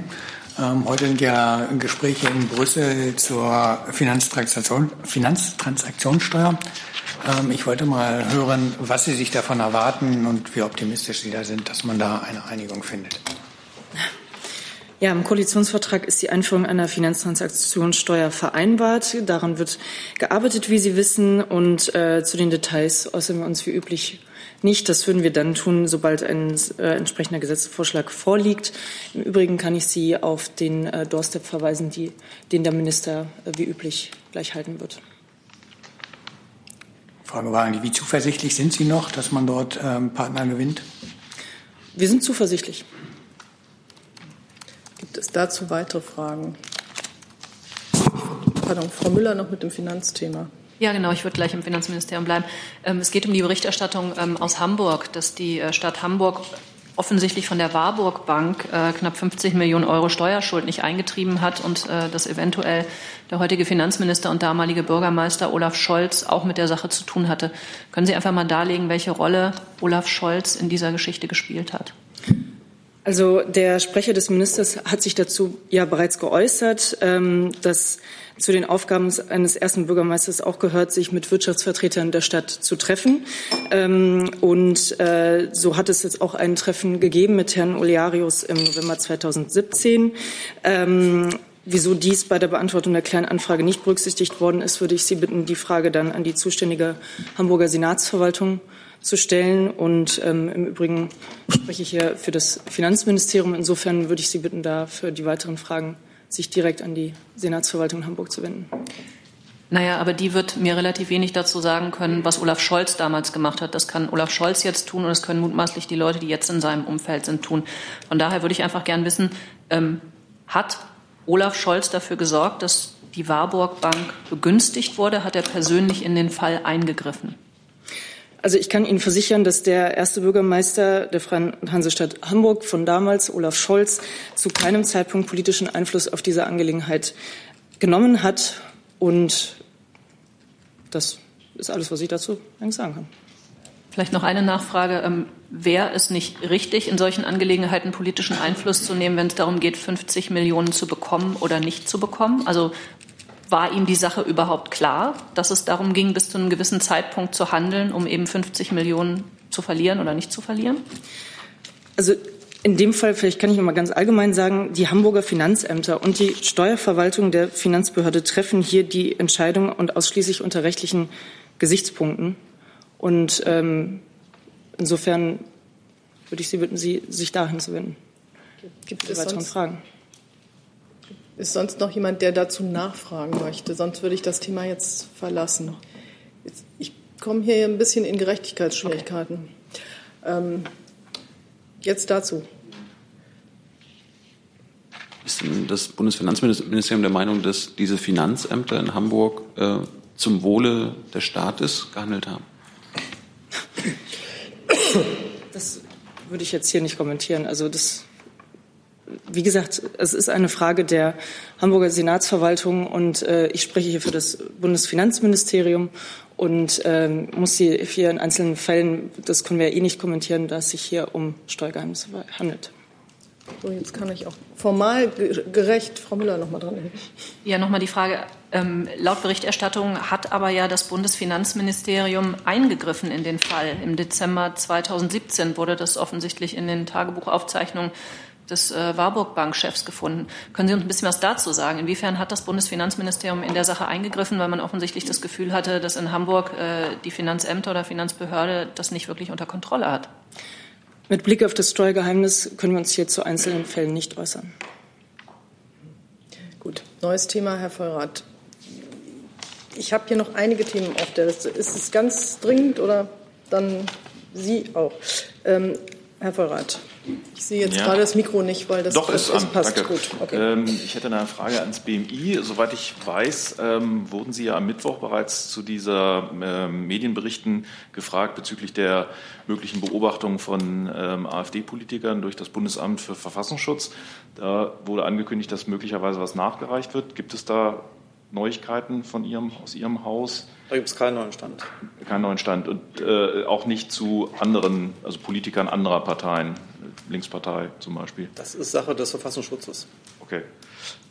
Ähm, heute sind ja Gespräche in Brüssel zur Finanztransaktion, Finanztransaktionssteuer. Ähm, ich wollte mal hören, was Sie sich davon erwarten und wie optimistisch Sie da sind, dass man da eine Einigung findet. Ja, im Koalitionsvertrag ist die Einführung einer Finanztransaktionssteuer vereinbart. Daran wird gearbeitet, wie Sie wissen. Und äh, zu den Details äußern wir uns wie üblich nicht. Das würden wir dann tun, sobald ein äh, entsprechender Gesetzesvorschlag vorliegt. Im Übrigen kann ich Sie auf den äh, Doorstep verweisen, die, den der Minister äh, wie üblich gleich halten wird. Frage war eigentlich, wie zuversichtlich sind Sie noch, dass man dort ähm, Partner gewinnt? Wir sind zuversichtlich. Gibt es dazu weitere Fragen? Pardon, Frau Müller noch mit dem Finanzthema. Ja, genau. Ich würde gleich im Finanzministerium bleiben. Ähm, es geht um die Berichterstattung ähm, aus Hamburg, dass die äh, Stadt Hamburg offensichtlich von der Warburg Bank äh, knapp 50 Millionen Euro Steuerschuld nicht eingetrieben hat und äh, dass eventuell der heutige Finanzminister und damalige Bürgermeister Olaf Scholz auch mit der Sache zu tun hatte. Können Sie einfach mal darlegen, welche Rolle Olaf Scholz in dieser Geschichte gespielt hat? Also der Sprecher des Ministers hat sich dazu ja bereits geäußert, ähm, dass zu den Aufgaben eines ersten Bürgermeisters auch gehört, sich mit Wirtschaftsvertretern der Stadt zu treffen. Ähm, und äh, so hat es jetzt auch ein Treffen gegeben mit Herrn Olearius im November 2017. Ähm, wieso dies bei der Beantwortung der kleinen Anfrage nicht berücksichtigt worden ist, würde ich Sie bitten, die Frage dann an die zuständige Hamburger Senatsverwaltung zu stellen. Und ähm, im Übrigen spreche ich hier für das Finanzministerium. Insofern würde ich Sie bitten, da für die weiteren Fragen sich direkt an die Senatsverwaltung Hamburg zu wenden. Naja, aber die wird mir relativ wenig dazu sagen können, was Olaf Scholz damals gemacht hat. Das kann Olaf Scholz jetzt tun und das können mutmaßlich die Leute, die jetzt in seinem Umfeld sind, tun. Von daher würde ich einfach gern wissen, ähm, hat Olaf Scholz dafür gesorgt, dass die Warburg Bank begünstigt wurde? Hat er persönlich in den Fall eingegriffen? Also ich kann Ihnen versichern, dass der erste Bürgermeister der Freien Hansestadt Hamburg von damals, Olaf Scholz, zu keinem Zeitpunkt politischen Einfluss auf diese Angelegenheit genommen hat. Und das ist alles, was ich dazu eigentlich sagen kann. Vielleicht noch eine Nachfrage. Ähm, Wäre es nicht richtig, in solchen Angelegenheiten politischen Einfluss zu nehmen, wenn es darum geht, 50 Millionen zu bekommen oder nicht zu bekommen? Also war ihm die Sache überhaupt klar, dass es darum ging, bis zu einem gewissen Zeitpunkt zu handeln, um eben 50 Millionen zu verlieren oder nicht zu verlieren? Also in dem Fall, vielleicht kann ich noch mal ganz allgemein sagen, die Hamburger Finanzämter und die Steuerverwaltung der Finanzbehörde treffen hier die Entscheidung und ausschließlich unter rechtlichen Gesichtspunkten. Und ähm, insofern würde ich Sie bitten, Sie sich dahin zu wenden. Gibt es weiteren Fragen? Ist sonst noch jemand, der dazu nachfragen möchte? Sonst würde ich das Thema jetzt verlassen. Ich komme hier ein bisschen in Gerechtigkeitsschwierigkeiten. Ähm, jetzt dazu. Ist denn das Bundesfinanzministerium der Meinung, dass diese Finanzämter in Hamburg äh, zum Wohle des Staates gehandelt haben? Das würde ich jetzt hier nicht kommentieren. Also das wie gesagt, es ist eine Frage der Hamburger Senatsverwaltung und äh, ich spreche hier für das Bundesfinanzministerium und ähm, muss hier, hier in einzelnen Fällen, das können wir ja eh nicht kommentieren, da es sich hier um Steuergeheimnisse handelt. So, jetzt kann ich auch formal gerecht Frau Müller noch mal dran. Ja, noch mal die Frage. Ähm, laut Berichterstattung hat aber ja das Bundesfinanzministerium eingegriffen in den Fall. Im Dezember 2017 wurde das offensichtlich in den Tagebuchaufzeichnungen des äh, Warburg Bankchefs gefunden. Können Sie uns ein bisschen was dazu sagen? Inwiefern hat das Bundesfinanzministerium in der Sache eingegriffen, weil man offensichtlich das Gefühl hatte, dass in Hamburg äh, die Finanzämter oder Finanzbehörde das nicht wirklich unter Kontrolle hat? Mit Blick auf das Steuergeheimnis können wir uns hier zu einzelnen Fällen nicht äußern. Gut, neues Thema, Herr Vollrath. Ich habe hier noch einige Themen auf der Liste. Ist es ganz dringend oder dann Sie auch? Ähm, Herr Vollrath. Ich sehe jetzt ja. gerade das Mikro nicht, weil das, Doch, ist an. passt. Danke. Gut. Okay. Ähm, ich hätte eine Frage ans BMI. Soweit ich weiß, ähm, wurden Sie ja am Mittwoch bereits zu dieser ähm, Medienberichten gefragt bezüglich der möglichen Beobachtung von ähm, AfD-Politikern durch das Bundesamt für Verfassungsschutz. Da wurde angekündigt, dass möglicherweise was nachgereicht wird. Gibt es da Neuigkeiten von Ihrem, aus Ihrem Haus? Da gibt es keinen neuen Stand. Keinen neuen Stand und äh, auch nicht zu anderen, also Politikern anderer Parteien, Linkspartei zum Beispiel. Das ist Sache des Verfassungsschutzes. Okay.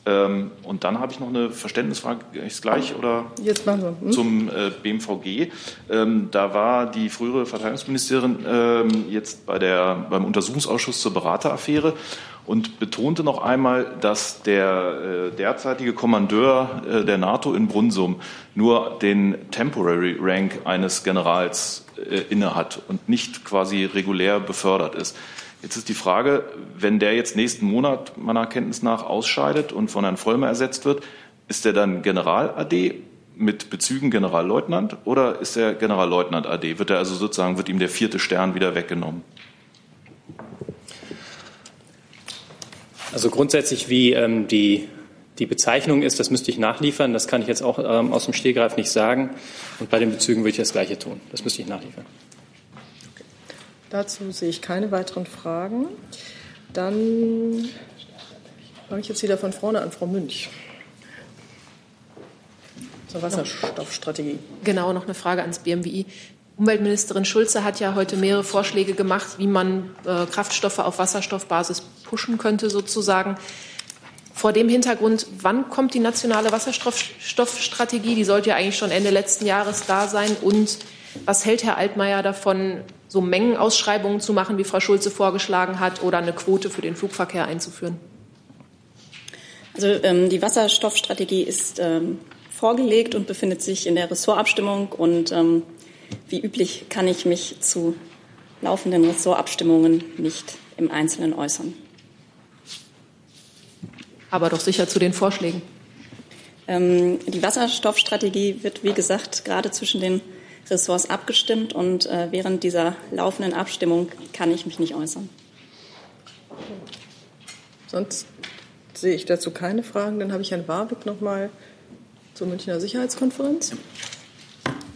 Ähm, und dann habe ich noch eine Verständnisfrage, ist gleich oder? Jetzt machen wir. Hm? Zum äh, BMVG. Ähm, da war die frühere Verteidigungsministerin ähm, jetzt bei der, beim Untersuchungsausschuss zur Berateraffäre und betonte noch einmal, dass der äh, derzeitige Kommandeur äh, der NATO in Brunsum nur den Temporary Rank eines Generals äh, innehat und nicht quasi regulär befördert ist. Jetzt ist die Frage, wenn der jetzt nächsten Monat meiner Kenntnis nach ausscheidet und von Herrn Vollmer ersetzt wird, ist der dann General AD mit Bezügen Generalleutnant oder ist er Generalleutnant AD? Wird er also sozusagen, wird ihm der vierte Stern wieder weggenommen? Also grundsätzlich, wie ähm, die, die Bezeichnung ist, das müsste ich nachliefern. Das kann ich jetzt auch ähm, aus dem Stehgreif nicht sagen. Und bei den Bezügen würde ich das Gleiche tun. Das müsste ich nachliefern. Dazu sehe ich keine weiteren Fragen. Dann fange ich jetzt wieder von vorne an, Frau Münch. Zur Wasserstoffstrategie. Genau, noch eine Frage ans BMWI. Umweltministerin Schulze hat ja heute mehrere Vorschläge gemacht, wie man äh, Kraftstoffe auf Wasserstoffbasis pushen könnte, sozusagen. Vor dem Hintergrund, wann kommt die nationale Wasserstoffstrategie? Die sollte ja eigentlich schon Ende letzten Jahres da sein. Und was hält Herr Altmaier davon, so Mengenausschreibungen zu machen, wie Frau Schulze vorgeschlagen hat, oder eine Quote für den Flugverkehr einzuführen? Also ähm, die Wasserstoffstrategie ist ähm, vorgelegt und befindet sich in der Ressortabstimmung. Und ähm, wie üblich kann ich mich zu laufenden Ressortabstimmungen nicht im Einzelnen äußern. Aber doch sicher zu den Vorschlägen. Ähm, die Wasserstoffstrategie wird, wie gesagt, gerade zwischen den Ressorts abgestimmt und äh, während dieser laufenden Abstimmung kann ich mich nicht äußern. Sonst sehe ich dazu keine Fragen. Dann habe ich Herrn Warwick noch mal zur Münchner Sicherheitskonferenz.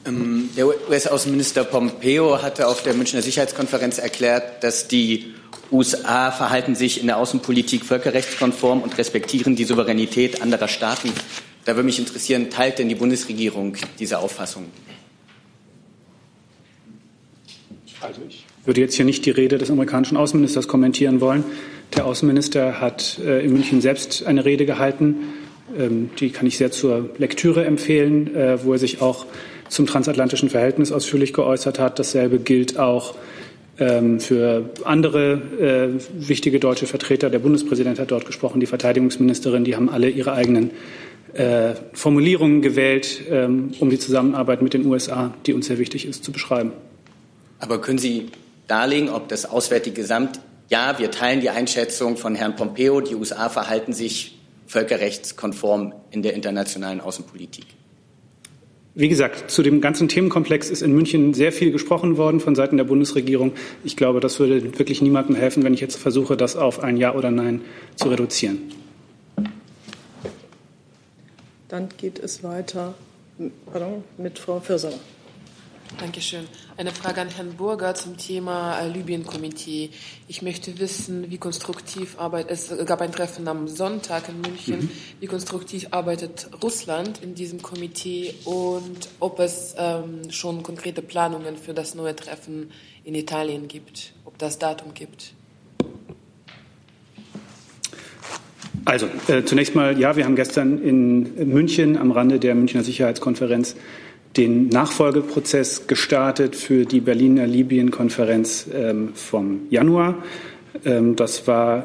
Ähm, der US-Außenminister Pompeo hatte auf der Münchner Sicherheitskonferenz erklärt, dass die USA verhalten sich in der Außenpolitik völkerrechtskonform und respektieren die Souveränität anderer Staaten. Da würde mich interessieren, teilt denn die Bundesregierung diese Auffassung? Also ich würde jetzt hier nicht die Rede des amerikanischen Außenministers kommentieren wollen. Der Außenminister hat äh, in München selbst eine Rede gehalten. Ähm, die kann ich sehr zur Lektüre empfehlen, äh, wo er sich auch zum transatlantischen Verhältnis ausführlich geäußert hat. Dasselbe gilt auch ähm, für andere äh, wichtige deutsche Vertreter. Der Bundespräsident hat dort gesprochen, die Verteidigungsministerin. Die haben alle ihre eigenen äh, Formulierungen gewählt, ähm, um die Zusammenarbeit mit den USA, die uns sehr wichtig ist, zu beschreiben. Aber können Sie darlegen, ob das Auswärtige Gesamt, ja, wir teilen die Einschätzung von Herrn Pompeo, die USA verhalten sich völkerrechtskonform in der internationalen Außenpolitik? Wie gesagt, zu dem ganzen Themenkomplex ist in München sehr viel gesprochen worden von Seiten der Bundesregierung. Ich glaube, das würde wirklich niemandem helfen, wenn ich jetzt versuche, das auf ein Ja oder Nein zu reduzieren. Dann geht es weiter pardon, mit Frau Fürser. Dankeschön. Eine Frage an Herrn Burger zum Thema äh, Libyen-Komitee. Ich möchte wissen, wie konstruktiv arbeitet, es gab ein Treffen am Sonntag in München, mhm. wie konstruktiv arbeitet Russland in diesem Komitee und ob es ähm, schon konkrete Planungen für das neue Treffen in Italien gibt, ob das Datum gibt. Also äh, zunächst mal, ja, wir haben gestern in München am Rande der Münchner Sicherheitskonferenz den Nachfolgeprozess gestartet für die Berliner Libyen-Konferenz ähm, vom Januar. Ähm, das war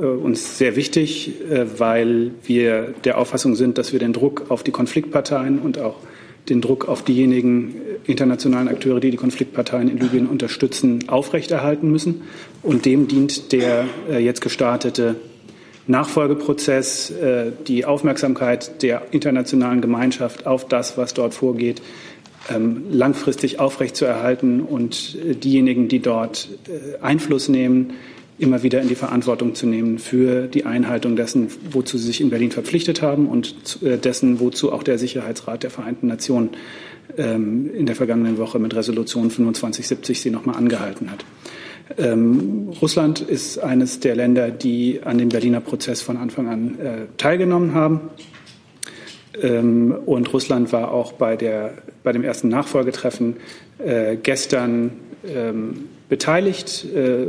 äh, uns sehr wichtig, äh, weil wir der Auffassung sind, dass wir den Druck auf die Konfliktparteien und auch den Druck auf diejenigen internationalen Akteure, die die Konfliktparteien in Libyen unterstützen, aufrechterhalten müssen. Und dem dient der äh, jetzt gestartete Nachfolgeprozess, äh, die Aufmerksamkeit der internationalen Gemeinschaft auf das, was dort vorgeht, ähm, langfristig aufrechtzuerhalten und äh, diejenigen, die dort äh, Einfluss nehmen, immer wieder in die Verantwortung zu nehmen für die Einhaltung dessen, wozu sie sich in Berlin verpflichtet haben und dessen, wozu auch der Sicherheitsrat der Vereinten Nationen ähm, in der vergangenen Woche mit Resolution 2570 sie nochmal angehalten hat. Ähm, Russland ist eines der Länder, die an dem Berliner Prozess von Anfang an äh, teilgenommen haben. Ähm, und Russland war auch bei, der, bei dem ersten Nachfolgetreffen äh, gestern ähm, beteiligt äh,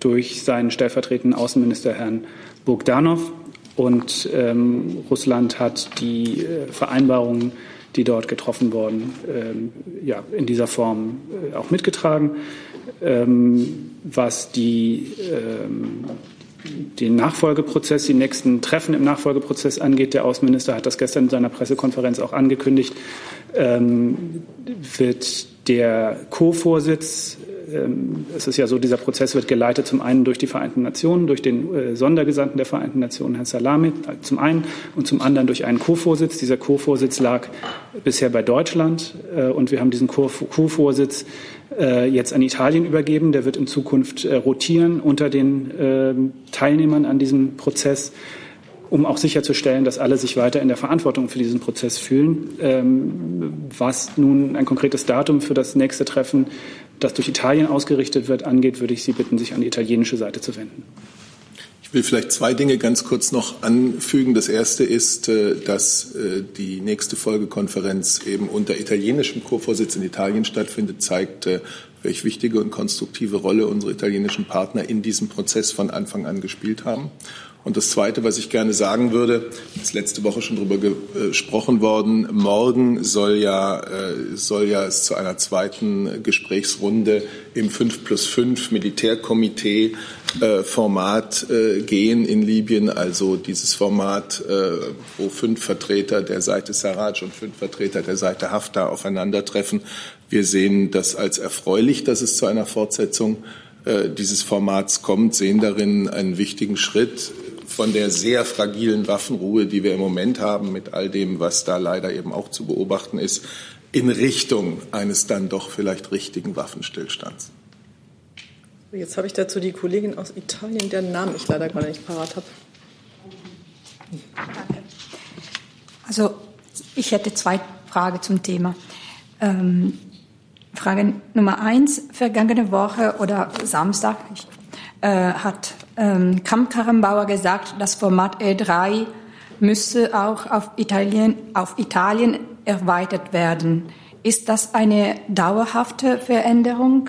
durch seinen stellvertretenden Außenminister Herrn Bogdanov. und ähm, Russland hat die äh, Vereinbarungen, die dort getroffen wurden, ähm, ja, in dieser Form äh, auch mitgetragen. Ähm, was die, ähm, den Nachfolgeprozess, die nächsten Treffen im Nachfolgeprozess angeht, der Außenminister hat das gestern in seiner Pressekonferenz auch angekündigt, ähm, wird der Co-Vorsitz es ist ja so, dieser Prozess wird geleitet zum einen durch die Vereinten Nationen, durch den äh, Sondergesandten der Vereinten Nationen, Herrn Salami, äh, zum einen und zum anderen durch einen Co-Vorsitz. Dieser Co-Vorsitz lag bisher bei Deutschland äh, und wir haben diesen Co-Vorsitz jetzt an Italien übergeben. Der wird in Zukunft rotieren unter den ähm, Teilnehmern an diesem Prozess um auch sicherzustellen, dass alle sich weiter in der Verantwortung für diesen Prozess fühlen. Ähm, was nun ein konkretes Datum für das nächste Treffen das durch Italien ausgerichtet wird, angeht, würde ich Sie bitten, sich an die italienische Seite zu wenden. Ich will vielleicht zwei Dinge ganz kurz noch anfügen. Das erste ist, äh, dass äh, die nächste Folgekonferenz eben unter italienischem Co-Vorsitz in Italien stattfindet, zeigt, äh, welche wichtige und konstruktive Rolle unsere italienischen Partner in diesem Prozess von Anfang an gespielt haben. Und das Zweite, was ich gerne sagen würde, ist letzte Woche schon darüber gesprochen worden. Morgen soll ja, äh, soll ja es zu einer zweiten Gesprächsrunde im 5 plus 5 Militärkomitee äh, Format äh, gehen in Libyen, also dieses Format, wo fünf Vertreter der Seite Sarraj und fünf Vertreter der Seite Haftar aufeinandertreffen. Wir sehen das als erfreulich, dass es zu einer Fortsetzung dieses Formats kommt, sehen darin einen wichtigen Schritt von der sehr fragilen Waffenruhe, die wir im Moment haben, mit all dem, was da leider eben auch zu beobachten ist, in Richtung eines dann doch vielleicht richtigen Waffenstillstands. Jetzt habe ich dazu die Kollegin aus Italien, deren Namen ich leider gerade nicht parat habe. Also ich hätte zwei Fragen zum Thema. Ähm, Frage Nummer eins. Vergangene Woche oder Samstag ich, äh, hat ähm, Kramp-Karrenbauer gesagt, das Format E3 müsse auch auf Italien, auf Italien erweitert werden. Ist das eine dauerhafte Veränderung?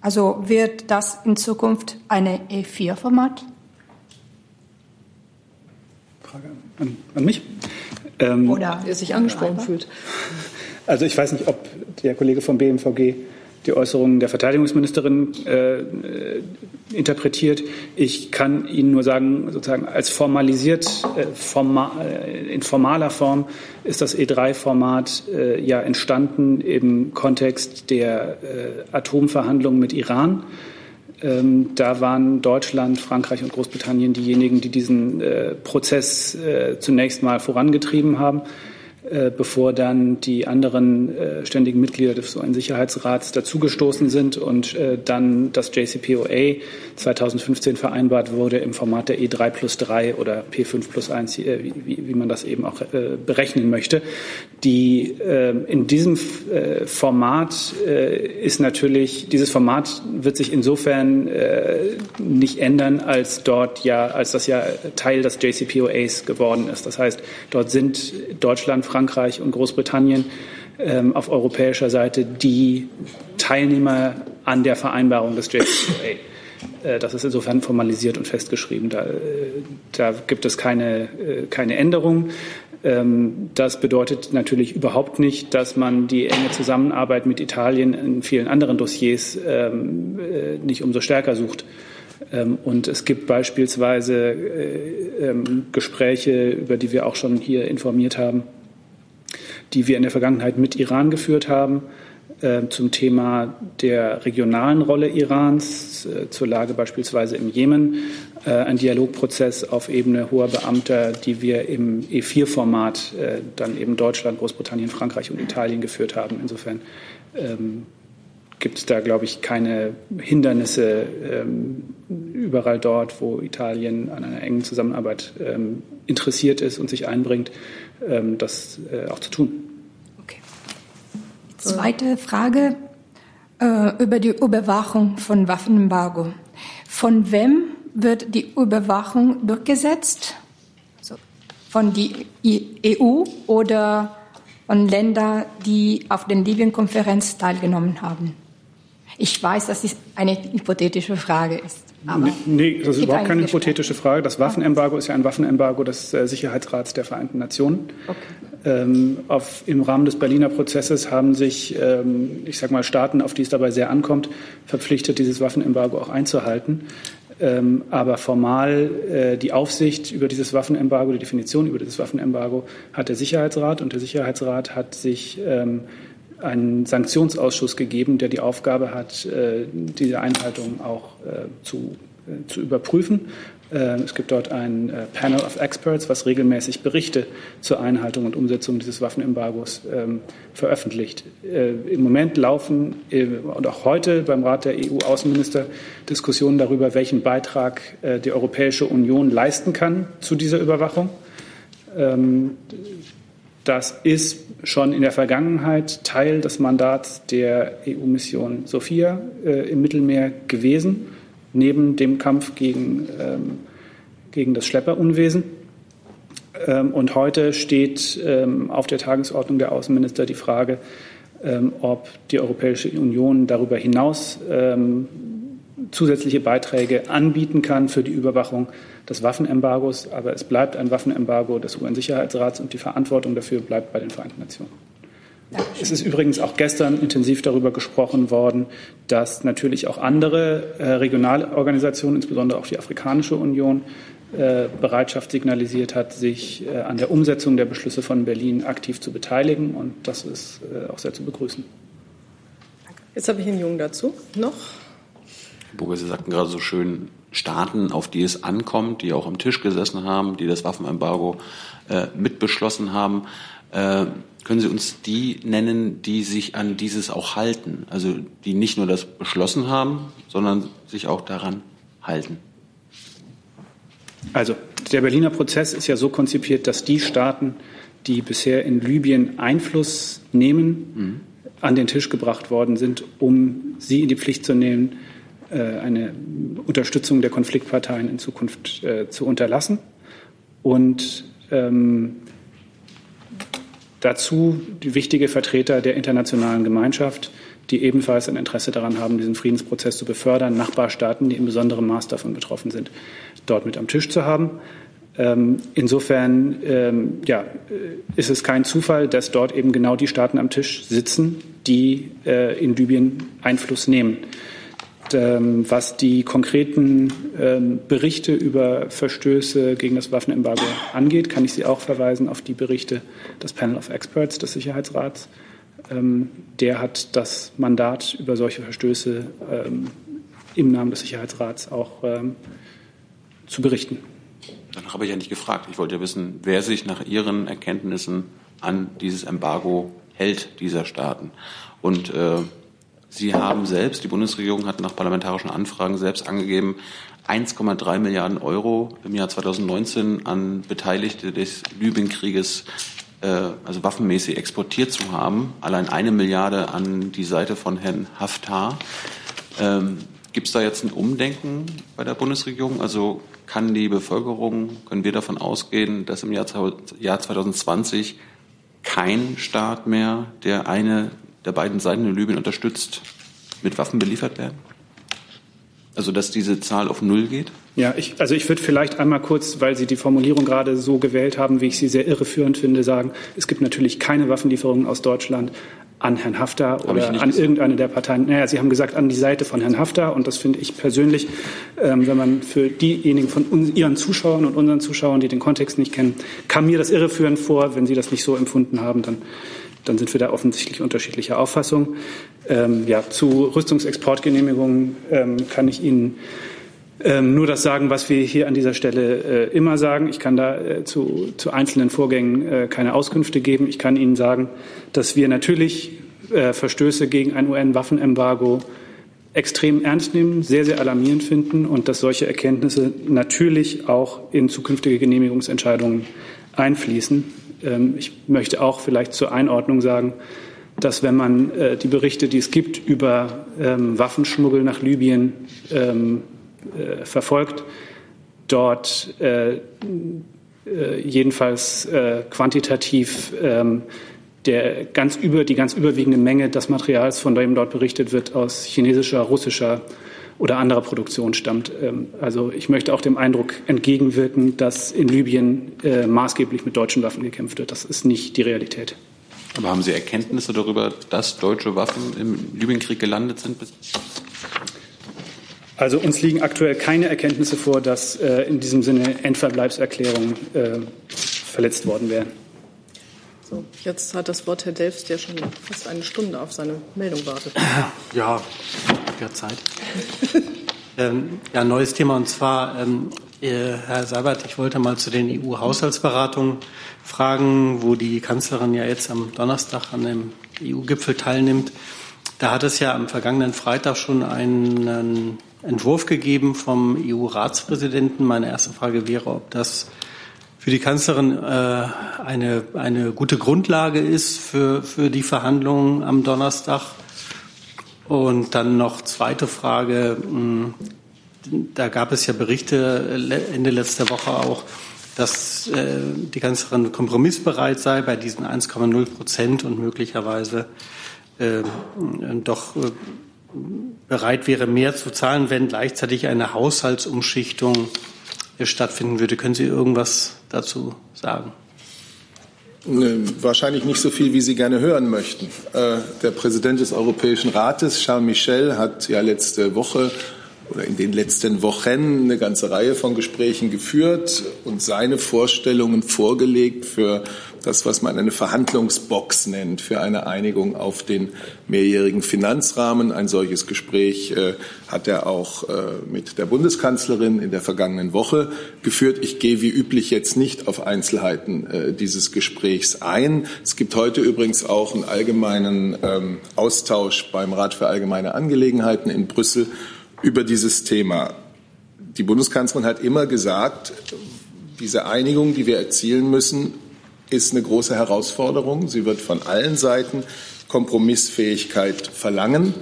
Also wird das in Zukunft eine E4-Format? Frage an, an mich. Ähm, Oder er sich angesprochen fühlt. Also ich weiß nicht, ob der Kollege vom BMVG die Äußerungen der Verteidigungsministerin äh, interpretiert. Ich kann Ihnen nur sagen, sozusagen als formalisiert, äh, forma, äh, in formaler Form ist das E3-Format äh, ja entstanden im Kontext der äh, Atomverhandlungen mit Iran. Ähm, da waren Deutschland, Frankreich und Großbritannien diejenigen, die diesen äh, Prozess zunächst mal vorangetrieben haben. Äh, bevor dann die anderen äh, ständigen Mitglieder des UN-Sicherheitsrats dazugestoßen sind und äh, dann das JCPOA 2015 vereinbart wurde im Format der E3 plus 3 oder P5 plus 1, wie, man das eben auch berechnen möchte. Die, in diesem Format ist natürlich, dieses Format wird sich insofern nicht ändern, als dort ja, als das ja Teil des JCPOAs geworden ist. Das heißt, dort sind Deutschland, Frankreich und Großbritannien ähm, auf europäischer Seite die Teilnehmer an der Vereinbarung des JCPOA. Äh, das ist insofern formalisiert und festgeschrieben. Da, äh, da gibt es keine, äh, keine Änderung. Ähm, das bedeutet natürlich überhaupt nicht, dass man die enge Zusammenarbeit mit Italien in vielen anderen Dossiers ähm, nicht umso stärker sucht. Ähm, und es gibt beispielsweise Gespräche, über die wir auch schon hier informiert haben, die wir in der Vergangenheit mit Iran geführt haben, äh, zum Thema der regionalen Rolle Irans, äh, zur Lage beispielsweise im Jemen, äh, ein Dialogprozess auf Ebene hoher Beamter, die wir im E4-Format dann eben Deutschland, Großbritannien, Frankreich und Italien geführt haben. Insofern ähm, gibt es da, glaube ich, keine Hindernisse ähm, überall dort, wo Italien an einer engen Zusammenarbeit ähm, interessiert ist und sich einbringt, das äh, auch zu tun. Okay. Zweite Frage äh, über die Überwachung von Waffenembargo. Von wem wird die Überwachung durchgesetzt? Also von der EU oder von Ländern, die auf der Libyen-Konferenz teilgenommen haben? Ich weiß, dass es eine hypothetische Frage ist. Aber nee, das ist überhaupt keine hypothetische Frage. Das Waffenembargo ist ja ein Waffenembargo des äh, Sicherheitsrats der Vereinten Nationen. Okay. Ähm, auf, Im Rahmen des Berliner Prozesses haben sich, ähm, ich sage mal, Staaten, auf die es dabei sehr ankommt, verpflichtet, dieses Waffenembargo auch einzuhalten. Ähm, aber formal äh, die Aufsicht über dieses Waffenembargo, die Definition über dieses Waffenembargo hat der Sicherheitsrat und der Sicherheitsrat hat sich ähm, einen Sanktionsausschuss gegeben, der die Aufgabe hat, äh, diese Einhaltung auch äh, zu, äh, zu überprüfen. Es gibt dort ein Panel of Experts, was regelmäßig Berichte zur Einhaltung und Umsetzung dieses Waffenembargos ähm, veröffentlicht. Im Moment laufen und auch heute beim Rat der EU-Außenminister Diskussionen darüber, welchen Beitrag die Europäische Union leisten kann zu dieser Überwachung. Das ist schon in der Vergangenheit Teil des Mandats der EU-Mission Sophia äh, im Mittelmeer gewesen, neben dem Kampf gegen, ähm, gegen das Schlepperunwesen. Ähm, und heute steht ähm, auf der Tagesordnung der Außenminister die Frage, ähm, ob die Europäische Union darüber hinaus ähm, zusätzliche Beiträge anbieten kann für die Überwachung des Waffenembargos. Aber es bleibt ein Waffenembargo des UN-Sicherheitsrats und die Verantwortung dafür bleibt bei den Vereinten Nationen. Es ist übrigens auch gestern intensiv darüber gesprochen worden, dass natürlich auch andere äh, regionale Organisationen, insbesondere auch die Afrikanische Union, äh, Bereitschaft signalisiert hat, sich äh, an der Umsetzung der Beschlüsse von Berlin aktiv zu beteiligen. Und das ist äh, auch sehr zu begrüßen. Jetzt habe ich einen Jungen dazu. Noch? Sie sagten gerade so schön, Staaten, auf die es ankommt, die auch am Tisch gesessen haben, die das Waffenembargo äh, mitbeschlossen haben. Äh, können Sie uns die nennen, die sich an dieses auch halten? Also die nicht nur das beschlossen haben, sondern sich auch daran halten? Also der Berliner Prozess ist ja so konzipiert, dass die Staaten, die bisher in Libyen Einfluss nehmen, an den Tisch gebracht worden sind, um sie in die Pflicht zu nehmen, eine Unterstützung der Konfliktparteien in Zukunft äh, zu unterlassen. Und ähm, dazu wichtige Vertreter der internationalen Gemeinschaft, die ebenfalls ein Interesse daran haben, diesen Friedensprozess zu befördern, Nachbarstaaten, die in besonderem Maß davon betroffen sind, dort mit am Tisch zu haben. Ähm, insofern ähm, ja, äh, ist es kein Zufall, dass dort eben genau die Staaten am Tisch sitzen, die äh, in Libyen Einfluss nehmen. Ähm, was die konkreten ähm, Berichte über Verstöße gegen das Waffenembargo angeht, kann ich Sie auch verweisen auf die Berichte des Panel of Experts des Sicherheitsrats. Ähm, der hat das Mandat, über solche Verstöße im Namen des Sicherheitsrats auch zu berichten. Danach habe ich ja nicht gefragt. Ich wollte ja wissen, wer sich nach Ihren Erkenntnissen an dieses Embargo hält, dieser Staaten. Und äh, Sie haben selbst, die Bundesregierung hat nach parlamentarischen Anfragen selbst angegeben, 1,3 Milliarden Euro im Jahr 2019 an Beteiligte des Libyenkrieges, äh, also waffenmäßig exportiert zu haben. Allein eine Milliarde an die Seite von Herrn Haftar. Ähm, Gibt es da jetzt ein Umdenken bei der Bundesregierung? Also kann die Bevölkerung, können wir davon ausgehen, dass im Jahr, Jahr 2020 kein Staat mehr, der eine der beiden Seiten in Libyen unterstützt, mit Waffen beliefert werden? Also dass diese Zahl auf Null geht? Ja, ich, also ich würde vielleicht einmal kurz, weil Sie die Formulierung gerade so gewählt haben, wie ich sie sehr irreführend finde, sagen, es gibt natürlich keine Waffenlieferungen aus Deutschland an Herrn Haftar oder an gesagt. irgendeine der Parteien. Naja, Sie haben gesagt, an die Seite von Herrn Haftar. Und das finde ich persönlich, ähm, wenn man für diejenigen von uns, Ihren Zuschauern und unseren Zuschauern, die den Kontext nicht kennen, kam mir das irreführend vor. Wenn Sie das nicht so empfunden haben, dann, dann sind wir da offensichtlich unterschiedlicher Auffassung. Ähm, ja, zu Rüstungsexportgenehmigungen ähm, kann ich Ihnen ähm, nur das sagen, was wir hier an dieser Stelle äh, immer sagen. Ich kann da äh, zu, zu einzelnen Vorgängen äh, keine Auskünfte geben. Ich kann Ihnen sagen, dass wir natürlich äh, Verstöße gegen ein UN-Waffenembargo extrem ernst nehmen, sehr, sehr alarmierend finden und dass solche Erkenntnisse natürlich auch in zukünftige Genehmigungsentscheidungen einfließen. Ähm, ich möchte auch vielleicht zur Einordnung sagen, dass wenn man äh, die Berichte, die es gibt über ähm, Waffenschmuggel nach Libyen ähm, äh, verfolgt, dort äh, äh, jedenfalls äh, quantitativ ähm, der ganz über, die ganz überwiegende Menge des Materials, von dem dort berichtet wird, aus chinesischer, russischer oder anderer Produktion stammt. Ähm, also ich möchte auch dem Eindruck entgegenwirken, dass in Libyen äh, maßgeblich mit deutschen Waffen gekämpft wird. Das ist nicht die Realität. Aber haben Sie Erkenntnisse darüber, dass deutsche Waffen im Libyenkrieg gelandet sind? Also uns liegen aktuell keine Erkenntnisse vor, dass äh, in diesem Sinne Endverbleibserklärungen äh, verletzt worden wären. So, jetzt hat das Wort Herr Delfs, der schon fast eine Stunde auf seine Meldung wartet. Ja, ja Zeit. ähm, ja, neues Thema und zwar, ähm, äh, Herr Seibert, ich wollte mal zu den EU-Haushaltsberatungen fragen, wo die Kanzlerin ja jetzt am Donnerstag an dem EU-Gipfel teilnimmt. Da hat es ja am vergangenen Freitag schon einen Entwurf gegeben vom EU-Ratspräsidenten. Meine erste Frage wäre, ob das für die Kanzlerin äh, eine, eine gute Grundlage ist für, für die Verhandlungen am Donnerstag. Und dann noch zweite Frage. Hm, da gab es ja Berichte Ende letzter Woche auch, dass äh, die Kanzlerin kompromissbereit sei bei diesen 1,0 Prozent und möglicherweise äh, doch äh, bereit wäre, mehr zu zahlen, wenn gleichzeitig eine Haushaltsumschichtung stattfinden würde. Können Sie irgendwas dazu sagen? Ne, wahrscheinlich nicht so viel, wie Sie gerne hören möchten. Äh, der Präsident des Europäischen Rates, Charles Michel, hat ja letzte Woche oder in den letzten Wochen eine ganze Reihe von Gesprächen geführt und seine Vorstellungen vorgelegt für das, was man eine Verhandlungsbox nennt, für eine Einigung auf den mehrjährigen Finanzrahmen. Ein solches Gespräch äh, hat er auch äh, mit der Bundeskanzlerin in der vergangenen Woche geführt. Ich gehe wie üblich jetzt nicht auf Einzelheiten äh, dieses Gesprächs ein. Es gibt heute übrigens auch einen allgemeinen ähm, Austausch beim Rat für allgemeine Angelegenheiten in Brüssel über dieses Thema. Die Bundeskanzlerin hat immer gesagt, diese Einigung, die wir erzielen müssen, ist eine große Herausforderung. Sie wird von allen Seiten Kompromissfähigkeit verlangen.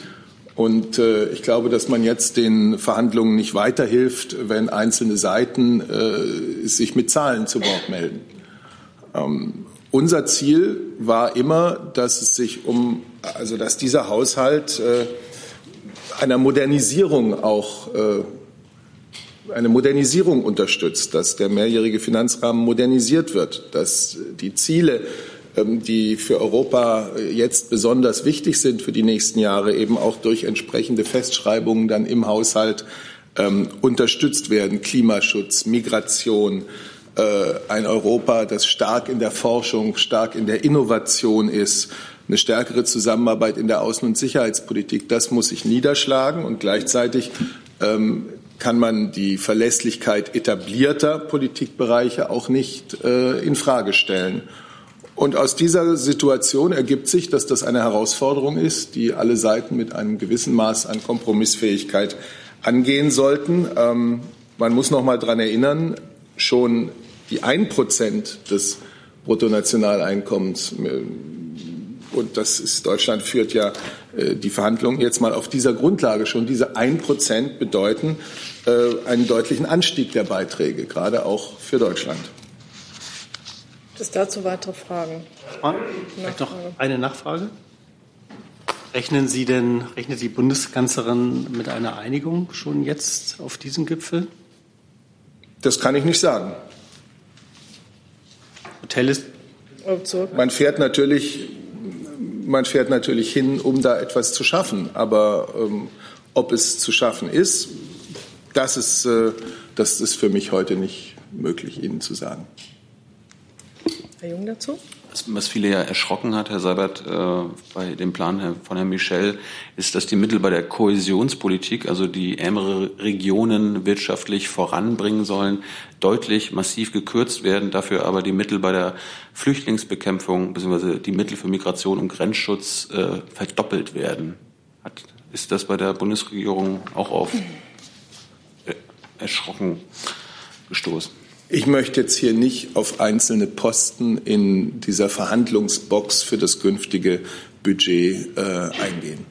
Und äh, ich glaube, dass man jetzt den Verhandlungen nicht weiterhilft, wenn einzelne Seiten äh, sich mit Zahlen zu Wort melden. Ähm, unser Ziel war immer, dass es sich um, also dass dieser Haushalt äh, einer Modernisierung auch äh, eine Modernisierung unterstützt, dass der mehrjährige Finanzrahmen modernisiert wird, dass die Ziele, ähm, die für Europa jetzt besonders wichtig sind für die nächsten Jahre, eben auch durch entsprechende Festschreibungen dann im Haushalt ähm, unterstützt werden. Klimaschutz, Migration, äh, ein Europa, das stark in der Forschung, stark in der Innovation ist, eine stärkere Zusammenarbeit in der Außen- und Sicherheitspolitik. Das muss sich niederschlagen und gleichzeitig ähm, kann man die Verlässlichkeit etablierter Politikbereiche auch nicht äh, in Frage stellen. Und aus dieser Situation ergibt sich, dass das eine Herausforderung ist, die alle Seiten mit einem gewissen Maß an Kompromissfähigkeit angehen sollten. Ähm, man muss noch mal daran erinnern, schon die ein Prozent des Bruttonationaleinkommens äh, und das ist, Deutschland führt ja äh, die Verhandlungen jetzt mal auf dieser Grundlage schon. Diese ein Prozent bedeuten äh, einen deutlichen Anstieg der Beiträge, gerade auch für Deutschland. Gibt es dazu weitere Fragen? Vielleicht noch eine Nachfrage. Rechnen Sie denn, rechnet die Bundeskanzlerin mit einer Einigung schon jetzt auf diesem Gipfel? Das kann ich nicht sagen. Hotel ist. Man fährt natürlich man fährt natürlich hin, um da etwas zu schaffen. Aber ähm, ob es zu schaffen ist, das ist, äh, das ist für mich heute nicht möglich, Ihnen zu sagen. Herr Jung dazu? Was viele ja erschrocken hat, Herr Seibert, äh, bei dem Plan von Herrn Michel, ist, dass die Mittel bei der Kohäsionspolitik, also die ärmere Regionen wirtschaftlich voranbringen sollen, deutlich massiv gekürzt werden, dafür aber die Mittel bei der Flüchtlingsbekämpfung bzw. die Mittel für Migration und Grenzschutz äh, verdoppelt werden. Hat, ist das bei der Bundesregierung auch auf äh, erschrocken gestoßen? Ich möchte jetzt hier nicht auf einzelne Posten in dieser Verhandlungsbox für das künftige Budget äh, eingehen.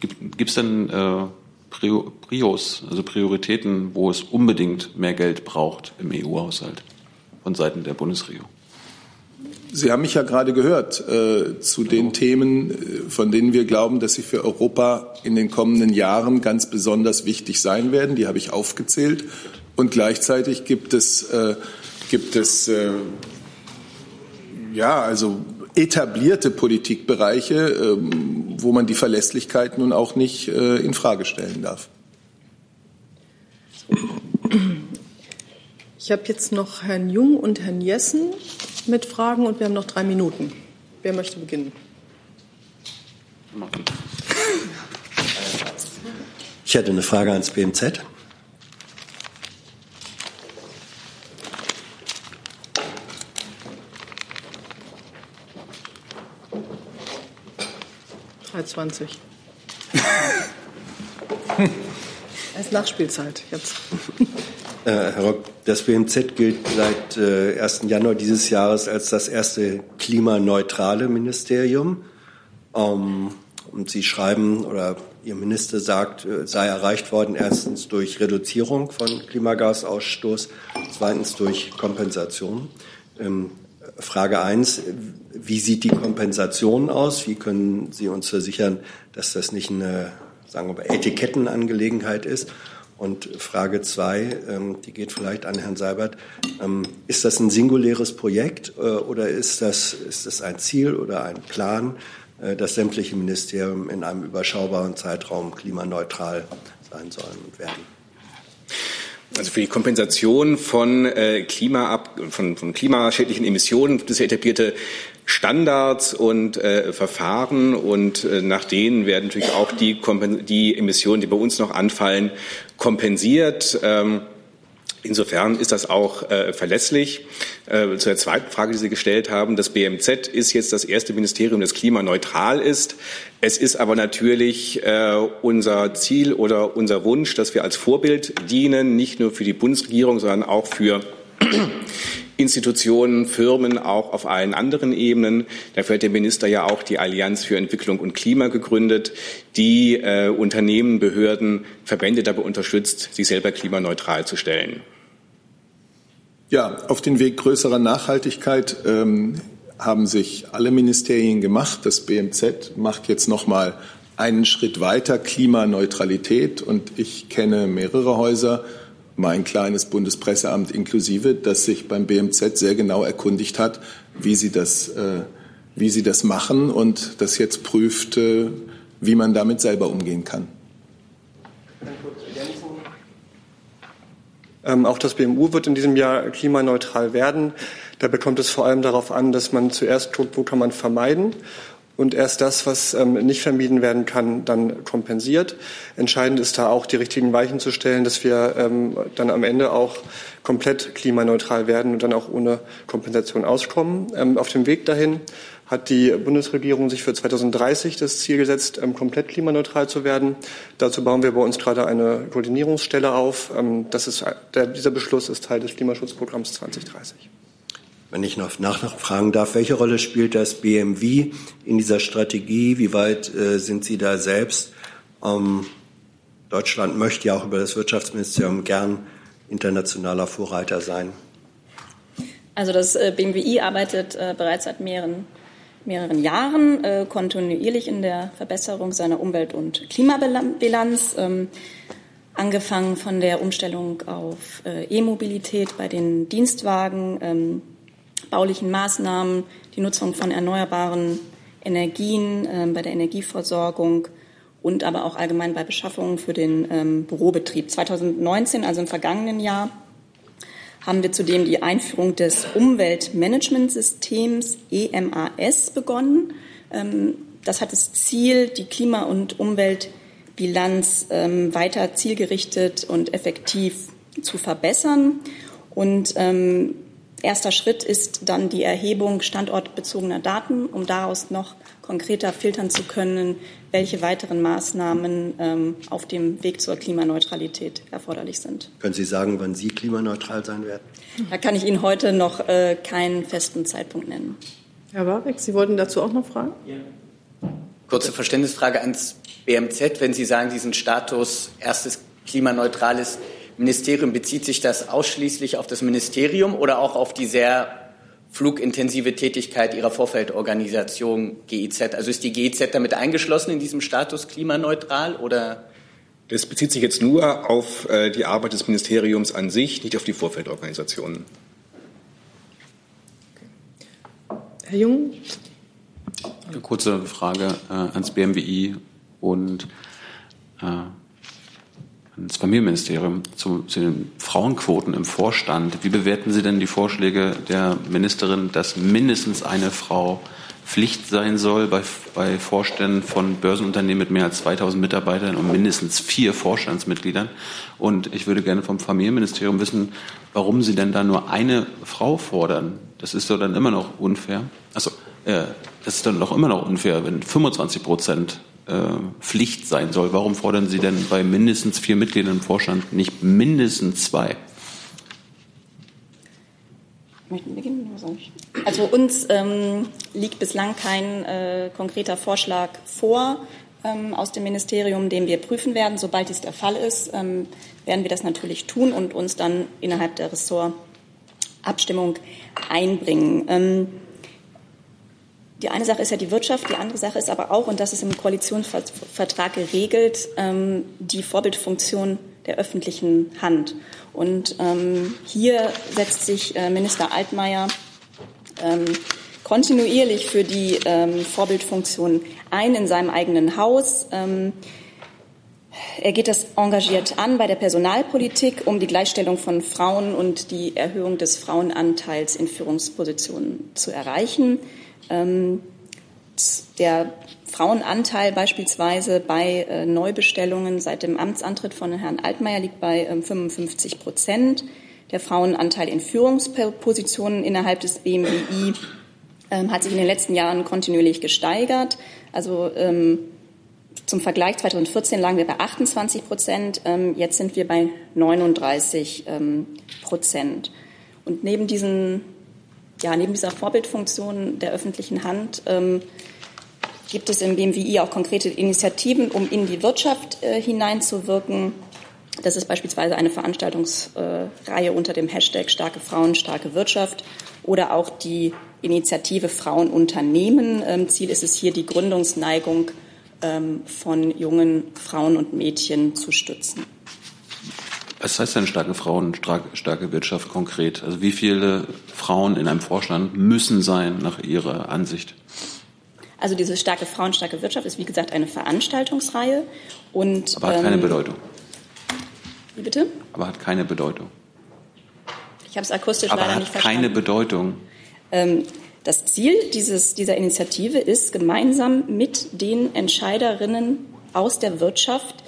Gibt es denn äh, Prios, also Prioritäten, wo es unbedingt mehr Geld braucht im EU-Haushalt von Seiten der Bundesregierung? Sie haben mich ja gerade gehört äh, zu den Themen, äh, von denen wir glauben, dass sie für Europa in den kommenden Jahren ganz besonders wichtig sein werden. Die habe ich aufgezählt. Und gleichzeitig gibt es, äh, gibt es äh, ja, also etablierte Politikbereiche, ähm, wo man die Verlässlichkeit nun auch nicht äh, in Frage stellen darf. Ich habe jetzt noch Herrn Jung und Herrn Jessen mit Fragen und wir haben noch drei Minuten. Wer möchte beginnen? Ich hätte eine Frage ans BMZ. Drei zwanzig. Es ist Nachspielzeit jetzt. Äh, Herr Rock, das BMZ gilt seit äh, 1. Januar dieses Jahres als das erste klimaneutrale Ministerium. Ähm, und Sie schreiben oder Ihr Minister sagt, äh, sei erreicht worden, erstens durch Reduzierung von Klimagasausstoß, zweitens durch Kompensation. Ähm, Frage eins: Wie sieht die Kompensation aus? Wie können Sie uns versichern, dass das nicht eine, sagen wir Etikettenangelegenheit ist? Und Frage zwei, ähm, die geht vielleicht an Herrn Seibert. Ähm, ist das ein singuläres Projekt äh, oder ist das, ist das ein Ziel oder ein Plan, äh, dass sämtliche Ministerien in einem überschaubaren Zeitraum klimaneutral sein sollen und werden? Also für die Kompensation von, äh, Klima von, von klimaschädlichen Emissionen gibt es ja etablierte Standards und äh, Verfahren und äh, nach denen werden natürlich auch die, die Emissionen, die bei uns noch anfallen, kompensiert. Ähm, Insofern ist das auch äh, verlässlich. Äh, zu der zweiten Frage, die Sie gestellt haben. Das BMZ ist jetzt das erste Ministerium, das klimaneutral ist. Es ist aber natürlich äh, unser Ziel oder unser Wunsch, dass wir als Vorbild dienen, nicht nur für die Bundesregierung, sondern auch für Institutionen, Firmen auch auf allen anderen Ebenen. Dafür hat der Minister ja auch die Allianz für Entwicklung und Klima gegründet, die äh, Unternehmen, Behörden, Verbände dabei unterstützt, sich selber klimaneutral zu stellen. Ja, auf den Weg größerer Nachhaltigkeit ähm, haben sich alle Ministerien gemacht. Das BMZ macht jetzt noch mal einen Schritt weiter Klimaneutralität und ich kenne mehrere Häuser, mein kleines Bundespresseamt inklusive, das sich beim BMZ sehr genau erkundigt hat, wie sie das, äh, wie sie das machen und das jetzt prüft, äh, wie man damit selber umgehen kann. Ähm, auch das BMU wird in diesem Jahr klimaneutral werden. Da bekommt es vor allem darauf an, dass man zuerst guckt, wo kann man vermeiden und erst das, was ähm, nicht vermieden werden kann, dann kompensiert. Entscheidend ist da auch, die richtigen Weichen zu stellen, dass wir ähm, dann am Ende auch komplett klimaneutral werden und dann auch ohne Kompensation auskommen. Ähm, auf dem Weg dahin hat die Bundesregierung sich für 2030 das Ziel gesetzt, ähm, komplett klimaneutral zu werden. Dazu bauen wir bei uns gerade eine Koordinierungsstelle auf. Ähm, das ist, der, dieser Beschluss ist Teil des Klimaschutzprogramms 2030. Wenn ich noch nachfragen darf, welche Rolle spielt das BMW in dieser Strategie? Wie weit äh, sind Sie da selbst? Ähm, Deutschland möchte ja auch über das Wirtschaftsministerium gern internationaler Vorreiter sein. Also das äh, BMWI arbeitet äh, bereits seit mehreren, mehreren Jahren äh, kontinuierlich in der Verbesserung seiner Umwelt- und Klimabilanz. Ähm, angefangen von der Umstellung auf äh, E-Mobilität bei den Dienstwagen, ähm, baulichen Maßnahmen, die Nutzung von erneuerbaren Energien äh, bei der Energieversorgung und aber auch allgemein bei Beschaffungen für den ähm, Bürobetrieb. 2019, also im vergangenen Jahr, haben wir zudem die Einführung des Umweltmanagementsystems EMAS begonnen. Ähm, das hat das Ziel, die Klima- und Umweltbilanz ähm, weiter zielgerichtet und effektiv zu verbessern. Und ähm, Erster Schritt ist dann die Erhebung standortbezogener Daten, um daraus noch konkreter filtern zu können, welche weiteren Maßnahmen ähm, auf dem Weg zur Klimaneutralität erforderlich sind. Können Sie sagen, wann Sie klimaneutral sein werden? Da kann ich Ihnen heute noch äh, keinen festen Zeitpunkt nennen. Herr Warwick, Sie wollten dazu auch noch fragen? Ja. Kurze Verständnisfrage ans BMZ. Wenn Sie sagen, diesen Status erstes klimaneutrales Ministerium, bezieht sich das ausschließlich auf das Ministerium oder auch auf die sehr flugintensive Tätigkeit ihrer Vorfeldorganisation GIZ. Also ist die GIZ damit eingeschlossen in diesem Status klimaneutral oder? Das bezieht sich jetzt nur auf äh, die Arbeit des Ministeriums an sich, nicht auf die Vorfeldorganisationen. Herr Jung? Eine kurze Frage äh, ans BMWI und äh, ans Familienministerium zu, zu, den Frauenquoten im Vorstand. Wie bewerten Sie denn die Vorschläge der Ministerin, dass mindestens eine Frau Pflicht sein soll bei, bei Vorständen von Börsenunternehmen mit mehr als 2000 Mitarbeitern und mindestens vier Vorstandsmitgliedern? Und ich würde gerne vom Familienministerium wissen, warum Sie denn da nur eine Frau fordern. Das ist doch dann immer noch unfair. Also, äh, das ist dann doch immer noch unfair, wenn 25 Prozent Pflicht sein soll. Warum fordern Sie denn bei mindestens vier Mitgliedern im Vorstand nicht mindestens zwei? Also uns ähm, liegt bislang kein äh, konkreter Vorschlag vor ähm, aus dem Ministerium, den wir prüfen werden. Sobald dies der Fall ist, ähm, werden wir das natürlich tun und uns dann innerhalb der Ressortabstimmung einbringen. Die eine Sache ist ja die Wirtschaft, die andere Sache ist aber auch, und das ist im Koalitionsvertrag geregelt, ähm, die Vorbildfunktion der öffentlichen Hand. Und ähm, hier setzt sich äh, Minister Altmaier ähm, kontinuierlich für die Vorbildfunktion ein in seinem eigenen Haus. Er geht das engagiert an bei der Personalpolitik, um die Gleichstellung von Frauen und die Erhöhung des Frauenanteils in Führungspositionen zu erreichen. Ähm, der Frauenanteil beispielsweise bei äh, Neubestellungen seit dem Amtsantritt von Herrn Altmaier liegt bei 55 ähm, Prozent. Der Frauenanteil in Führungspositionen innerhalb des BMWI ähm, hat sich in den letzten Jahren kontinuierlich gesteigert. Also zum Vergleich 2014 lagen wir bei 28 Prozent, jetzt sind wir bei 39 Prozent. Und neben diesen ja, neben dieser Vorbildfunktion der öffentlichen Hand ähm, gibt es im BMWI auch konkrete Initiativen, um in die Wirtschaft äh, hineinzuwirken. Das ist beispielsweise eine Veranstaltungsreihe unter dem Hashtag Starke Frauen, starke Wirtschaft oder auch die Initiative Frauenunternehmen. Ähm, Ziel ist es hier, die Gründungsneigung ähm, von jungen Frauen und Mädchen zu stützen. Was heißt denn starke Frauen, starke Wirtschaft konkret? Also wie viele Frauen in einem Vorstand müssen sein nach Ihrer Ansicht? Also diese starke Frauen, starke Wirtschaft ist wie gesagt eine Veranstaltungsreihe und aber hat ähm, keine Bedeutung. Wie bitte? Aber hat keine Bedeutung. Ich habe es akustisch aber leider hat nicht verstanden. Keine Bedeutung. Ähm, das Ziel dieses, dieser Initiative ist, gemeinsam mit den Entscheiderinnen aus der Wirtschaft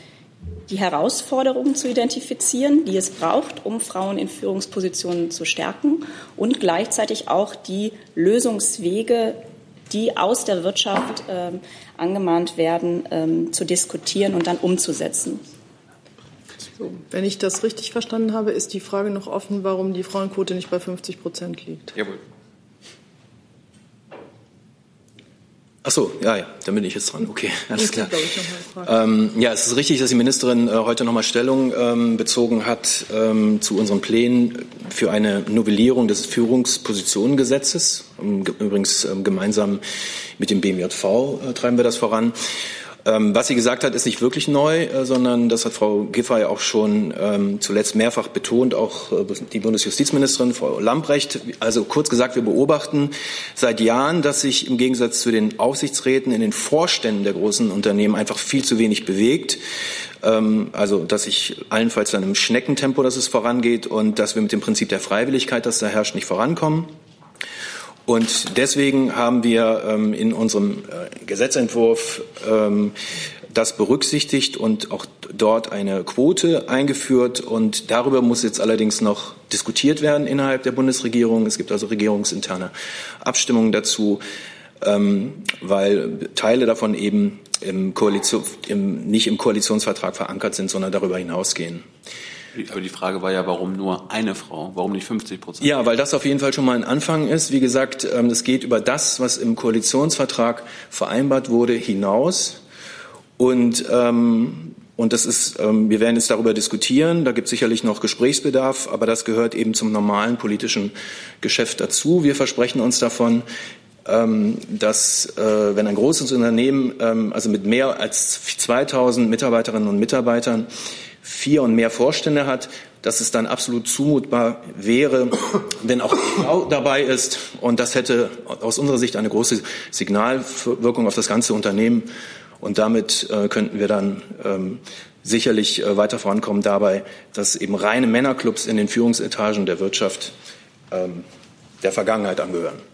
die Herausforderungen zu identifizieren, die es braucht, um Frauen in Führungspositionen zu stärken und gleichzeitig auch die Lösungswege, die aus der Wirtschaft äh, angemahnt werden, ähm, zu diskutieren und dann umzusetzen. So, wenn ich das richtig verstanden habe, ist die Frage noch offen, warum die Frauenquote nicht bei 50 Prozent liegt. Jawohl. Ach so, ja, ja, dann bin ich jetzt dran. Okay, alles klar. Ähm, ja, es ist richtig, dass die Ministerin äh, heute nochmal Stellung ähm, bezogen hat ähm, zu unseren Plänen für eine Novellierung des Führungspositionengesetzes. Ähm, übrigens ähm, gemeinsam mit dem BMJV äh, treiben wir das voran. Ähm, was sie gesagt hat, ist nicht wirklich neu, äh, sondern das hat Frau Giffey auch schon ähm, zuletzt mehrfach betont, auch äh, die Bundesjustizministerin Frau Lamprecht. Also kurz gesagt, wir beobachten seit Jahren, dass sich im Gegensatz zu den Aufsichtsräten in den Vorständen der großen Unternehmen einfach viel zu wenig bewegt. Ähm, also, dass sich allenfalls dann im Schneckentempo, dass es vorangeht und dass wir mit dem Prinzip der Freiwilligkeit, das da herrscht, nicht vorankommen. Und deswegen haben wir ähm, in unserem äh, Gesetzentwurf ähm, das berücksichtigt und auch dort eine Quote eingeführt. Und darüber muss jetzt allerdings noch diskutiert werden innerhalb der Bundesregierung. Es gibt also regierungsinterne Abstimmungen dazu, ähm, weil Teile davon eben im Koalition, im, nicht im Koalitionsvertrag verankert sind, sondern darüber hinausgehen. Aber die Frage war ja, warum nur eine Frau? Warum nicht 50 Prozent? Ja, weil das auf jeden Fall schon mal ein Anfang ist. Wie gesagt, ähm, es geht über das, was im Koalitionsvertrag vereinbart wurde, hinaus. Und ähm, Und das ist, ähm, wir werden jetzt darüber diskutieren. Da gibt es sicherlich noch Gesprächsbedarf, aber das gehört eben zum normalen politischen Geschäft dazu. Wir versprechen uns davon, ähm, dass äh, wenn ein großes Unternehmen, ähm, also mit mehr als 2000 Mitarbeiterinnen und Mitarbeitern, vier und mehr Vorstände hat, dass es dann absolut zumutbar wäre, wenn auch eine Frau dabei ist. Und das hätte aus unserer Sicht eine große Signalwirkung auf das ganze Unternehmen. Und damit äh, könnten wir dann ähm, sicherlich äh, weiter vorankommen dabei, dass eben reine Männerclubs in den Führungsetagen der Wirtschaft ähm, der Vergangenheit angehören.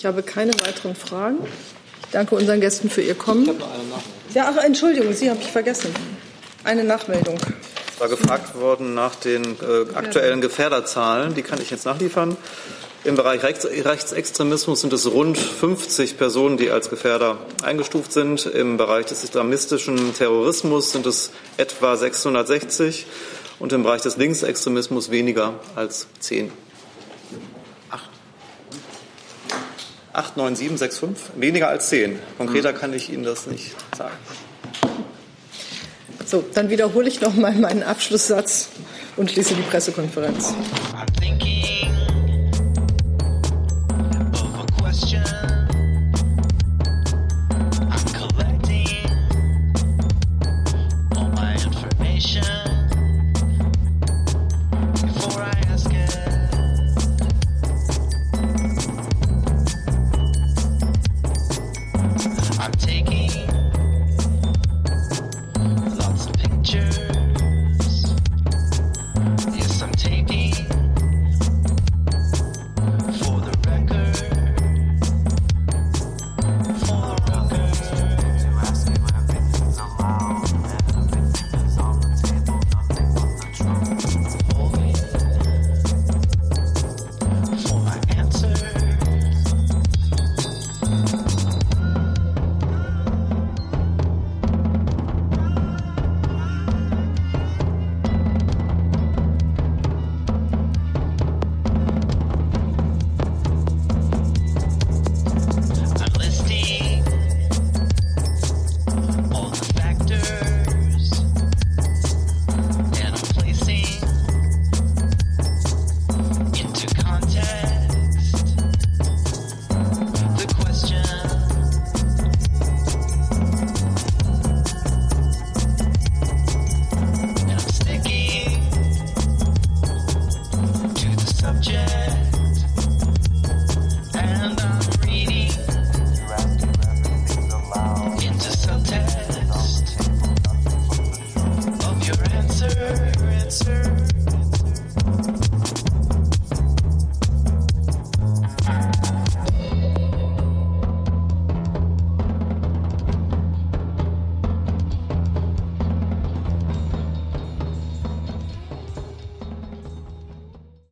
Ich habe keine weiteren Fragen. Ich danke unseren Gästen für ihr Kommen. Ja, ach, Entschuldigung, Sie habe ich vergessen. Eine Nachmeldung. Es war gefragt worden nach den äh, aktuellen Gefährderzahlen. Die kann ich jetzt nachliefern. Im Bereich Rechts Rechtsextremismus sind es rund 50 Personen, die als Gefährder eingestuft sind. Im Bereich des islamistischen Terrorismus sind es etwa 660 und im Bereich des Linksextremismus weniger als 10. 89765, weniger als 10. Konkreter kann ich Ihnen das nicht sagen. So, dann wiederhole ich noch mal meinen Abschlusssatz und schließe die Pressekonferenz.